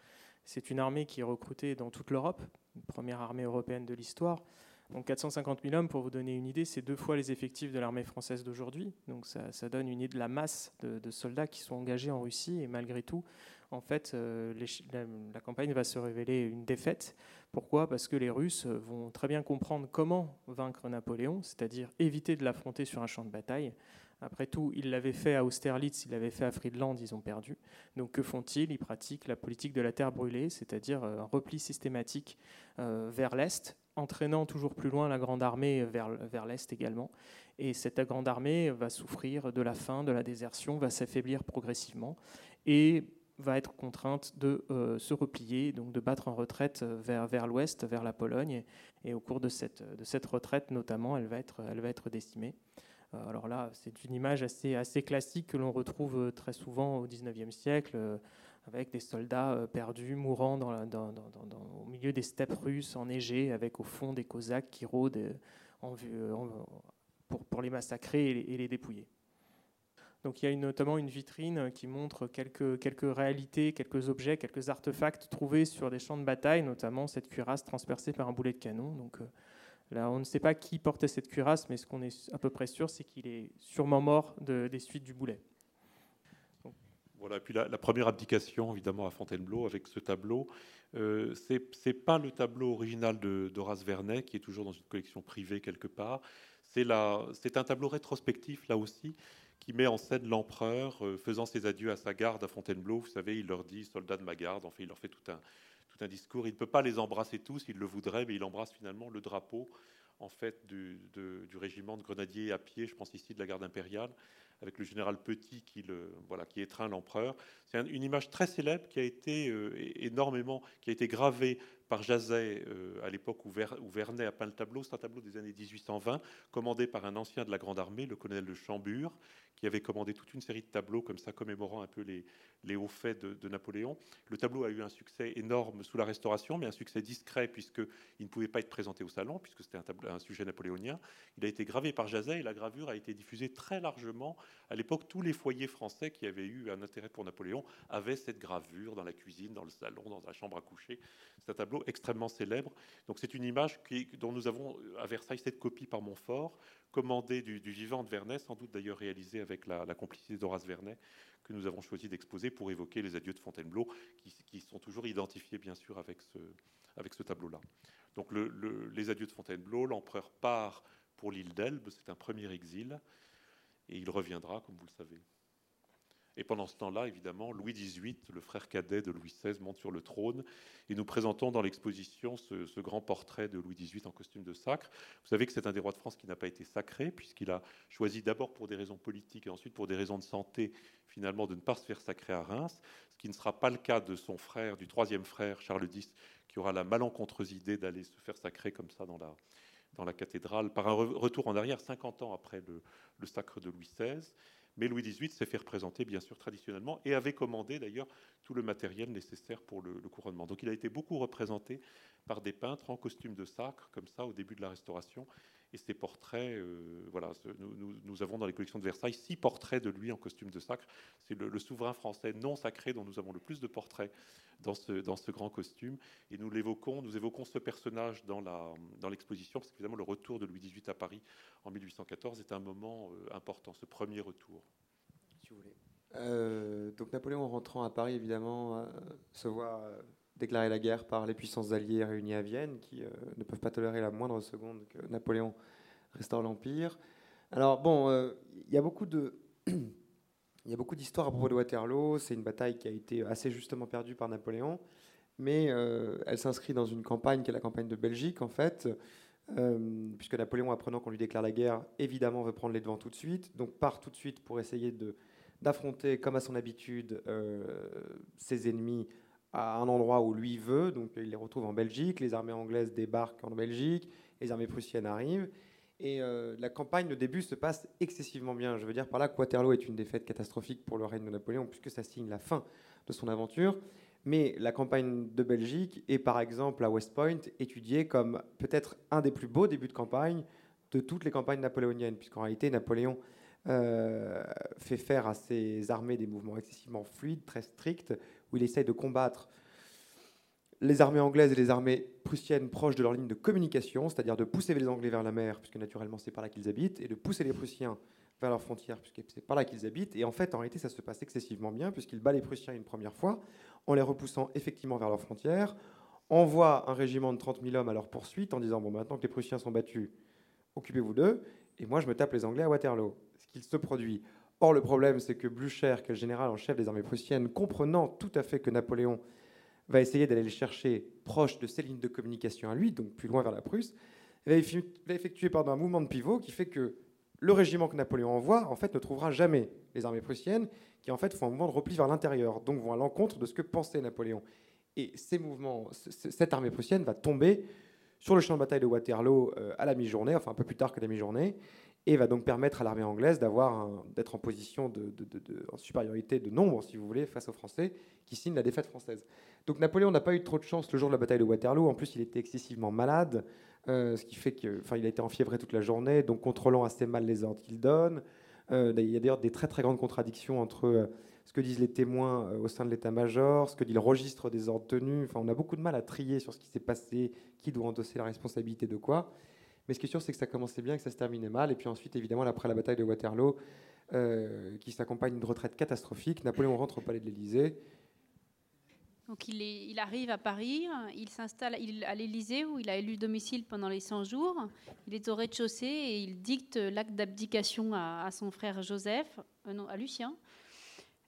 C'est une armée qui est recrutée dans toute l'Europe, première armée européenne de l'histoire. Donc 450 000 hommes, pour vous donner une idée, c'est deux fois les effectifs de l'armée française d'aujourd'hui. Donc ça, donne une idée de la masse de, soldats qui sont engagés en Russie. Et malgré tout, en fait, euh, la, campagne va se révéler une défaite. Pourquoi? Parce que les Russes vont très bien comprendre comment vaincre Napoléon, c'est-à-dire éviter de l'affronter sur un champ de bataille. Après tout, ils l'avaient fait à Austerlitz, ils l'avaient fait à Friedland, ils ont perdu. Donc que font-ils? Ils pratiquent la politique de la terre brûlée, c'est-à-dire un repli systématique euh, vers l'Est entraînant toujours plus loin la grande armée vers, l'Est également. Et cette grande armée va souffrir de la faim, de la désertion, va s'affaiblir progressivement et va être contrainte de euh, se replier, donc de battre en retraite vers, vers l'ouest, vers la Pologne. Et, au cours de cette, retraite, notamment, elle va être, elle décimée. Euh, alors là, c'est une image assez classique que l'on retrouve très souvent au XIXe siècle avec des soldats euh, perdus, mourant dans, au milieu des steppes russes enneigées, avec au fond des Cosaques qui rôdent euh, euh, pour, les massacrer et les, dépouiller. Donc il y a notamment une vitrine qui montre quelques, quelques réalités, quelques objets, quelques artefacts trouvés sur des champs de bataille, notamment cette cuirasse transpercée par un boulet de canon. Donc là, on ne sait pas qui portait cette cuirasse, mais ce qu'on est à peu près sûr, c'est qu'il est sûrement mort des suites du boulet. Voilà, puis la, première abdication, évidemment, à Fontainebleau, avec ce tableau. Euh, ce n'est pas le tableau original d'Horace Vernet, qui est toujours dans une collection privée quelque part. C'est un tableau rétrospectif, là aussi, qui met en scène l'empereur euh, faisant ses adieux à sa garde à Fontainebleau. Vous savez, il leur dit soldats de ma garde. En fait, il leur fait tout un, tout un discours. Il ne peut pas les embrasser tous, il le voudrait, mais il embrasse finalement le drapeau en fait du régiment de grenadiers à pied, je pense ici de la garde impériale, avec le général Petit qui, voilà, qui étreint l'empereur. C'est une image très célèbre qui a été euh, énormément, qui a été gravée par Jazet euh, à l'époque où, Vernet a peint le tableau. C'est un tableau des années 1820, commandé par un ancien de la Grande Armée, le colonel de Chambure, qui avait commandé toute une série de tableaux comme ça, commémorant un peu les, hauts faits de, Napoléon. Le tableau a eu un succès énorme sous la Restauration, mais un succès discret puisqu'il ne pouvait pas être présenté au salon, puisque c'était un, sujet napoléonien. Il a été gravé par Jazet et la gravure a été diffusée très largement. À l'époque, tous les foyers français qui avaient eu un intérêt pour Napoléon avaient cette gravure dans la cuisine, dans le salon, dans la chambre à coucher. C'est un tableau extrêmement célèbre. Donc c'est une image dont nous avons à Versailles cette copie par Montfort, commandée du, vivant de Vernet, sans doute d'ailleurs réalisée avec la, complicité d'Horace Vernet, que nous avons choisi d'exposer pour évoquer les adieux de Fontainebleau, qui, sont toujours identifiés bien sûr avec ce tableau-là. Donc les adieux de Fontainebleau, l'empereur part pour l'île d'Elbe, c'est un premier exil, et il reviendra, comme vous le savez. Et pendant ce temps-là, évidemment, Louis XVIII, le frère cadet de Louis XVI, monte sur le trône. Et nous présentons dans l'exposition ce, grand portrait de Louis XVIII en costume de sacre. Vous savez que c'est un des rois de France qui n'a pas été sacré, puisqu'il a choisi d'abord pour des raisons politiques et ensuite pour des raisons de santé, finalement, de ne pas se faire sacrer à Reims, ce qui ne sera pas le cas de son frère, du troisième frère, Charles X, qui aura la malencontreuse idée d'aller se faire sacrer comme ça dans la, dans la cathédrale, par un retour en arrière, 50 ans après le, le sacre de Louis XVI. Mais Louis XVIII s'est fait représenter, bien sûr, traditionnellement, et avait commandé d'ailleurs tout le matériel nécessaire pour le, couronnement. Donc il a été beaucoup représenté par des peintres en costume de sacre, comme ça, au début de la Restauration. Et ces portraits, euh, voilà, nous, avons dans les collections de Versailles six portraits de lui en costume de sacre. C'est le, souverain français non sacré dont nous avons le plus de portraits dans ce, dans ce grand costume. Et nous l'évoquons, nous évoquons ce personnage dans, la, dans l'exposition, parce qu'évidemment le retour de Louis XVIII à Paris en 1814 est un moment euh, important, ce premier retour. Si vous voulez. Euh, donc Napoléon rentrant à Paris, évidemment, se voit déclarer la guerre par les puissances alliées réunies à Vienne, qui euh, ne peuvent pas tolérer la moindre seconde que Napoléon restaure l'Empire. Alors bon, euh, il y a beaucoup de... Il y a beaucoup d'histoires à propos de Waterloo. C'est une bataille qui a été assez justement perdue par Napoléon, mais euh, elle s'inscrit dans une campagne qui est la campagne de Belgique, en fait, puisque Napoléon, apprenant qu'on lui déclare la guerre, évidemment veut prendre les devants tout de suite, donc part tout de suite pour essayer d'affronter, comme à son habitude, ses ennemis à un endroit où lui veut. Donc il les retrouve en Belgique. Les armées anglaises débarquent en Belgique. Les armées prussiennes arrivent. Et euh, la campagne, au début, se passe excessivement bien. Je veux dire par là Waterloo est une défaite catastrophique pour le règne de Napoléon, puisque ça signe la fin de son aventure. Mais la campagne de Belgique est, par exemple, à West Point, étudiée comme peut-être un des plus beaux débuts de campagne de toutes les campagnes napoléoniennes, puisqu'en réalité, Napoléon euh, fait faire à ses armées des mouvements excessivement fluides, très stricts, où il essaye de combattre les armées anglaises et les armées prussiennes proches de leur ligne de communication, c'est-à-dire de pousser les Anglais vers la mer, puisque naturellement c'est par là qu'ils habitent, et de pousser les Prussiens vers leurs frontières, puisque c'est par là qu'ils habitent. Et en fait, en réalité, ça se passe excessivement bien, puisqu'il bat les Prussiens une première fois, en les repoussant effectivement vers leurs frontières, envoie un régiment de 30 000 hommes à leur poursuite, en disant, bon, maintenant que les Prussiens sont battus, occupez-vous d'eux, et moi je me tape les Anglais à Waterloo. Ce qu'il se produit Or, le problème, c'est que Blücher, qui est le général en chef des armées prussiennes, comprenant tout à fait que Napoléon va essayer d'aller les chercher proche de ses lignes de communication à lui, donc plus loin vers la Prusse, va effectuer pardon, un mouvement de pivot qui fait que le régiment que Napoléon envoie, en fait, ne trouvera jamais les armées prussiennes, qui en fait font un mouvement de repli vers l'intérieur, donc vont à l'encontre de ce que pensait Napoléon. Et ces mouvements, cette armée prussienne va tomber sur le champ de bataille de Waterloo euh, à la mi-journée, enfin un peu plus tard que la mi-journée, et va donc permettre à l'armée anglaise d'avoir d'être en position de, supériorité de nombre, si vous voulez, face aux Français, qui signent la défaite française. Donc Napoléon n'a pas eu trop de chance le jour de la bataille de Waterloo. En plus, il était excessivement malade, euh, ce qui fait qu'il enfin, il a été enfiévré toute la journée, donc contrôlant assez mal les ordres qu'il donne. Euh, il y a d'ailleurs des très très grandes contradictions entre euh, ce que disent les témoins au sein de l'état-major, ce que dit le registre des ordres tenus. Enfin, on a beaucoup de mal à trier sur ce qui s'est passé, qui doit endosser la responsabilité de quoi. Mais ce qui est sûr, c'est que ça commençait bien, que ça se terminait mal. Et puis ensuite, évidemment, après la bataille de Waterloo, euh, qui s'accompagne d'une retraite catastrophique, Napoléon rentre au palais de l'Élysée. Donc il, arrive à Paris, il s'installe à l'Élysée où il a élu domicile pendant les 100 jours. Il est au rez-de-chaussée et il dicte l'acte d'abdication à, son frère Joseph, euh, non, à Lucien.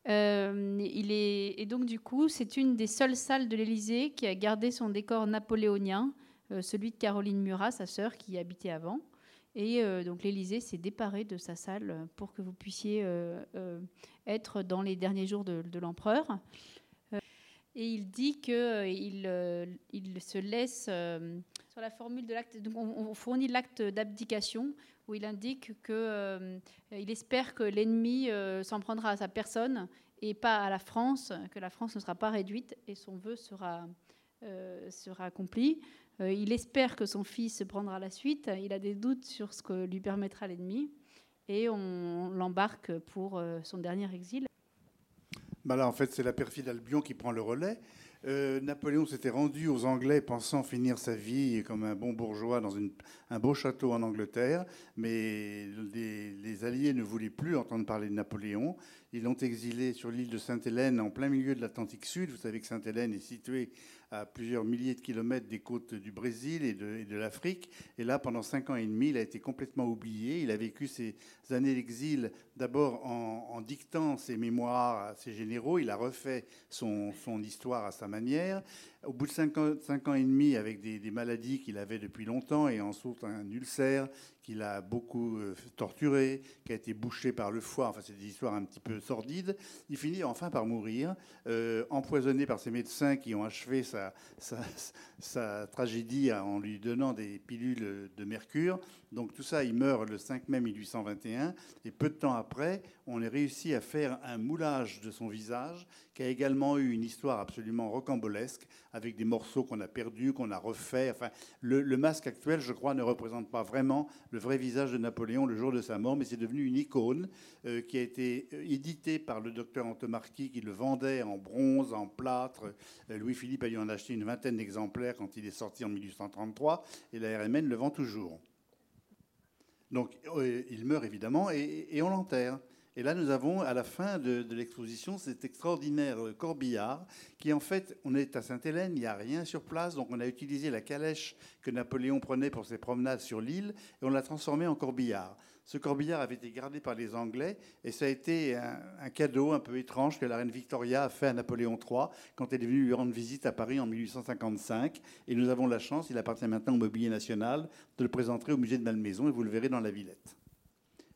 Euh, il est, et donc du coup, c'est une des seules salles de l'Élysée qui a gardé son décor napoléonien. Euh, celui de Caroline Murat, sa sœur, qui y habitait avant. Et euh, donc l'Élysée s'est déparé de sa salle pour que vous puissiez euh, être dans les derniers jours de, l'empereur. Et il dit qu'il il se laisse sur la formule de. Donc on, fournit l'acte d'abdication où il indique qu'il il espère que l'ennemi s'en prendra à sa personne et pas à la France, que la France ne sera pas réduite et son vœu sera, sera accompli. Euh, il espère que son fils prendra la suite. Il a des doutes sur ce que lui permettra l'ennemi. Et on l'embarque pour euh, son dernier exil. Bah là, en fait, c'est la perfide Albion qui prend le relais. Euh, Napoléon s'était rendu aux Anglais pensant finir sa vie comme un bon bourgeois dans un beau château en Angleterre, mais les, les, Alliés ne voulaient plus entendre parler de Napoléon. Ils l'ont exilé sur l'île de Sainte-Hélène en plein milieu de l'Atlantique Sud. Vous savez que Sainte-Hélène est située à plusieurs milliers de kilomètres des côtes du Brésil et de, l'Afrique. Et là, pendant cinq ans et demi, il a été complètement oublié. Il a vécu ses années d'exil d'abord en, dictant ses mémoires à ses généraux. Il a refait son, histoire à sa manière. Au bout de cinq ans, cinq ans et demi, avec des, maladies qu'il avait depuis longtemps et ensuite un ulcère qu'il a beaucoup euh, torturé, qui a été bouché par le foie. Enfin, c'est des histoires un petit peu sordides. Il finit enfin par mourir, euh, empoisonné par ses médecins qui ont achevé sa, tragédie en lui donnant des pilules de mercure. Donc tout ça, il meurt le 5 mai 1821. Et peu de temps après, on a réussi à faire un moulage de son visage qui a également eu une histoire absolument rocambolesque avec des morceaux qu'on a perdus, qu'on a refaits. Enfin, le, masque actuel, je crois, ne représente pas vraiment le vrai visage de Napoléon le jour de sa mort, mais c'est devenu une icône euh, qui a été euh, éditée par le docteur Antomarchi qui le vendait en bronze, en plâtre. Euh, Louis-Philippe a dû en acheter une vingtaine d'exemplaires quand il est sorti en 1833 et la RMN le vend toujours. Donc il meurt évidemment et, on l'enterre. Et là, nous avons à la fin de, l'exposition cet extraordinaire corbillard qui, en fait, on est à Sainte-Hélène, il n'y a rien sur place, donc on a utilisé la calèche que Napoléon prenait pour ses promenades sur l'île et on l'a transformé en corbillard. Ce corbillard avait été gardé par les Anglais et ça a été un, cadeau un peu étrange que la reine Victoria a fait à Napoléon III quand elle est venue lui rendre visite à Paris en 1855. Et nous avons la chance, il appartient maintenant au Mobilier National, de le présenter au musée de Malmaison et vous le verrez dans la Villette.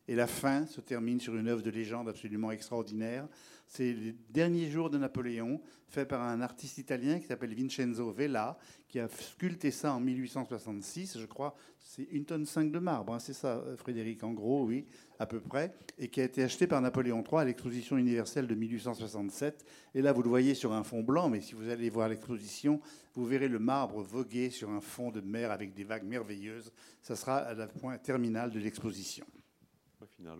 Et la fin se termine sur une œuvre de légende absolument extraordinaire. C'est les derniers jours de Napoléon, fait par un artiste italien qui s'appelle Vincenzo Vella, qui a sculpté ça en 1866, je crois. C'est une tonne 5 de marbre, hein, c'est ça, Frédéric, en gros, oui, à peu près, et qui a été acheté par Napoléon III à l'exposition universelle de 1867. Et là, vous le voyez sur un fond blanc, mais si vous allez voir l'exposition, vous verrez le marbre voguer sur un fond de mer avec des vagues merveilleuses. Ça sera à la point terminal de l'exposition.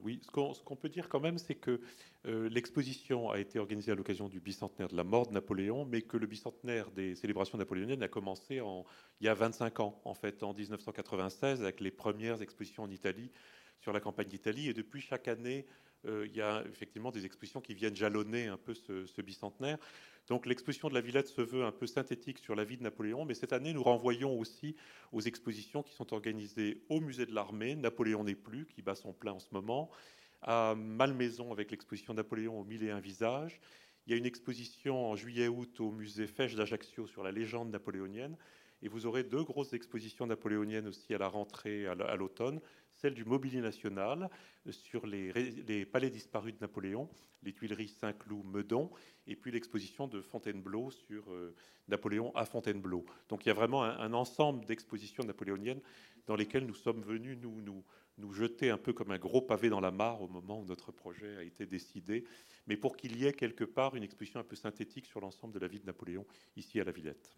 Oui, ce qu'on peut dire quand même, c'est que euh, l'exposition a été organisée à l'occasion du bicentenaire de la mort de Napoléon, mais que le bicentenaire des célébrations napoléoniennes a commencé en, il y a 25 ans, en fait, en 1996, avec les premières expositions en Italie sur la campagne d'Italie. Et depuis chaque année, il y a effectivement des expositions qui viennent jalonner un peu ce, bicentenaire. Donc l'exposition de la Villette se veut un peu synthétique sur la vie de Napoléon, mais cette année, nous renvoyons aussi aux expositions qui sont organisées au musée de l'armée, Napoléon n'est plus, qui bat son plein en ce moment, à Malmaison avec l'exposition Napoléon au mille et un visages. Il y a une exposition en juillet-août au musée Fèche d'Ajaccio sur la légende napoléonienne. Et vous aurez deux grosses expositions napoléoniennes aussi à la rentrée, à l'automne celle du Mobilier National sur les, palais disparus de Napoléon, les Tuileries, Saint-Cloud, Meudon, et puis l'exposition de Fontainebleau sur euh, Napoléon à Fontainebleau. Donc il y a vraiment un, ensemble d'expositions napoléoniennes dans lesquelles nous sommes venus nous, nous, nous jeter un peu comme un gros pavé dans la mare au moment où notre projet a été décidé, mais pour qu'il y ait quelque part une exposition un peu synthétique sur l'ensemble de la vie de Napoléon ici à la Villette.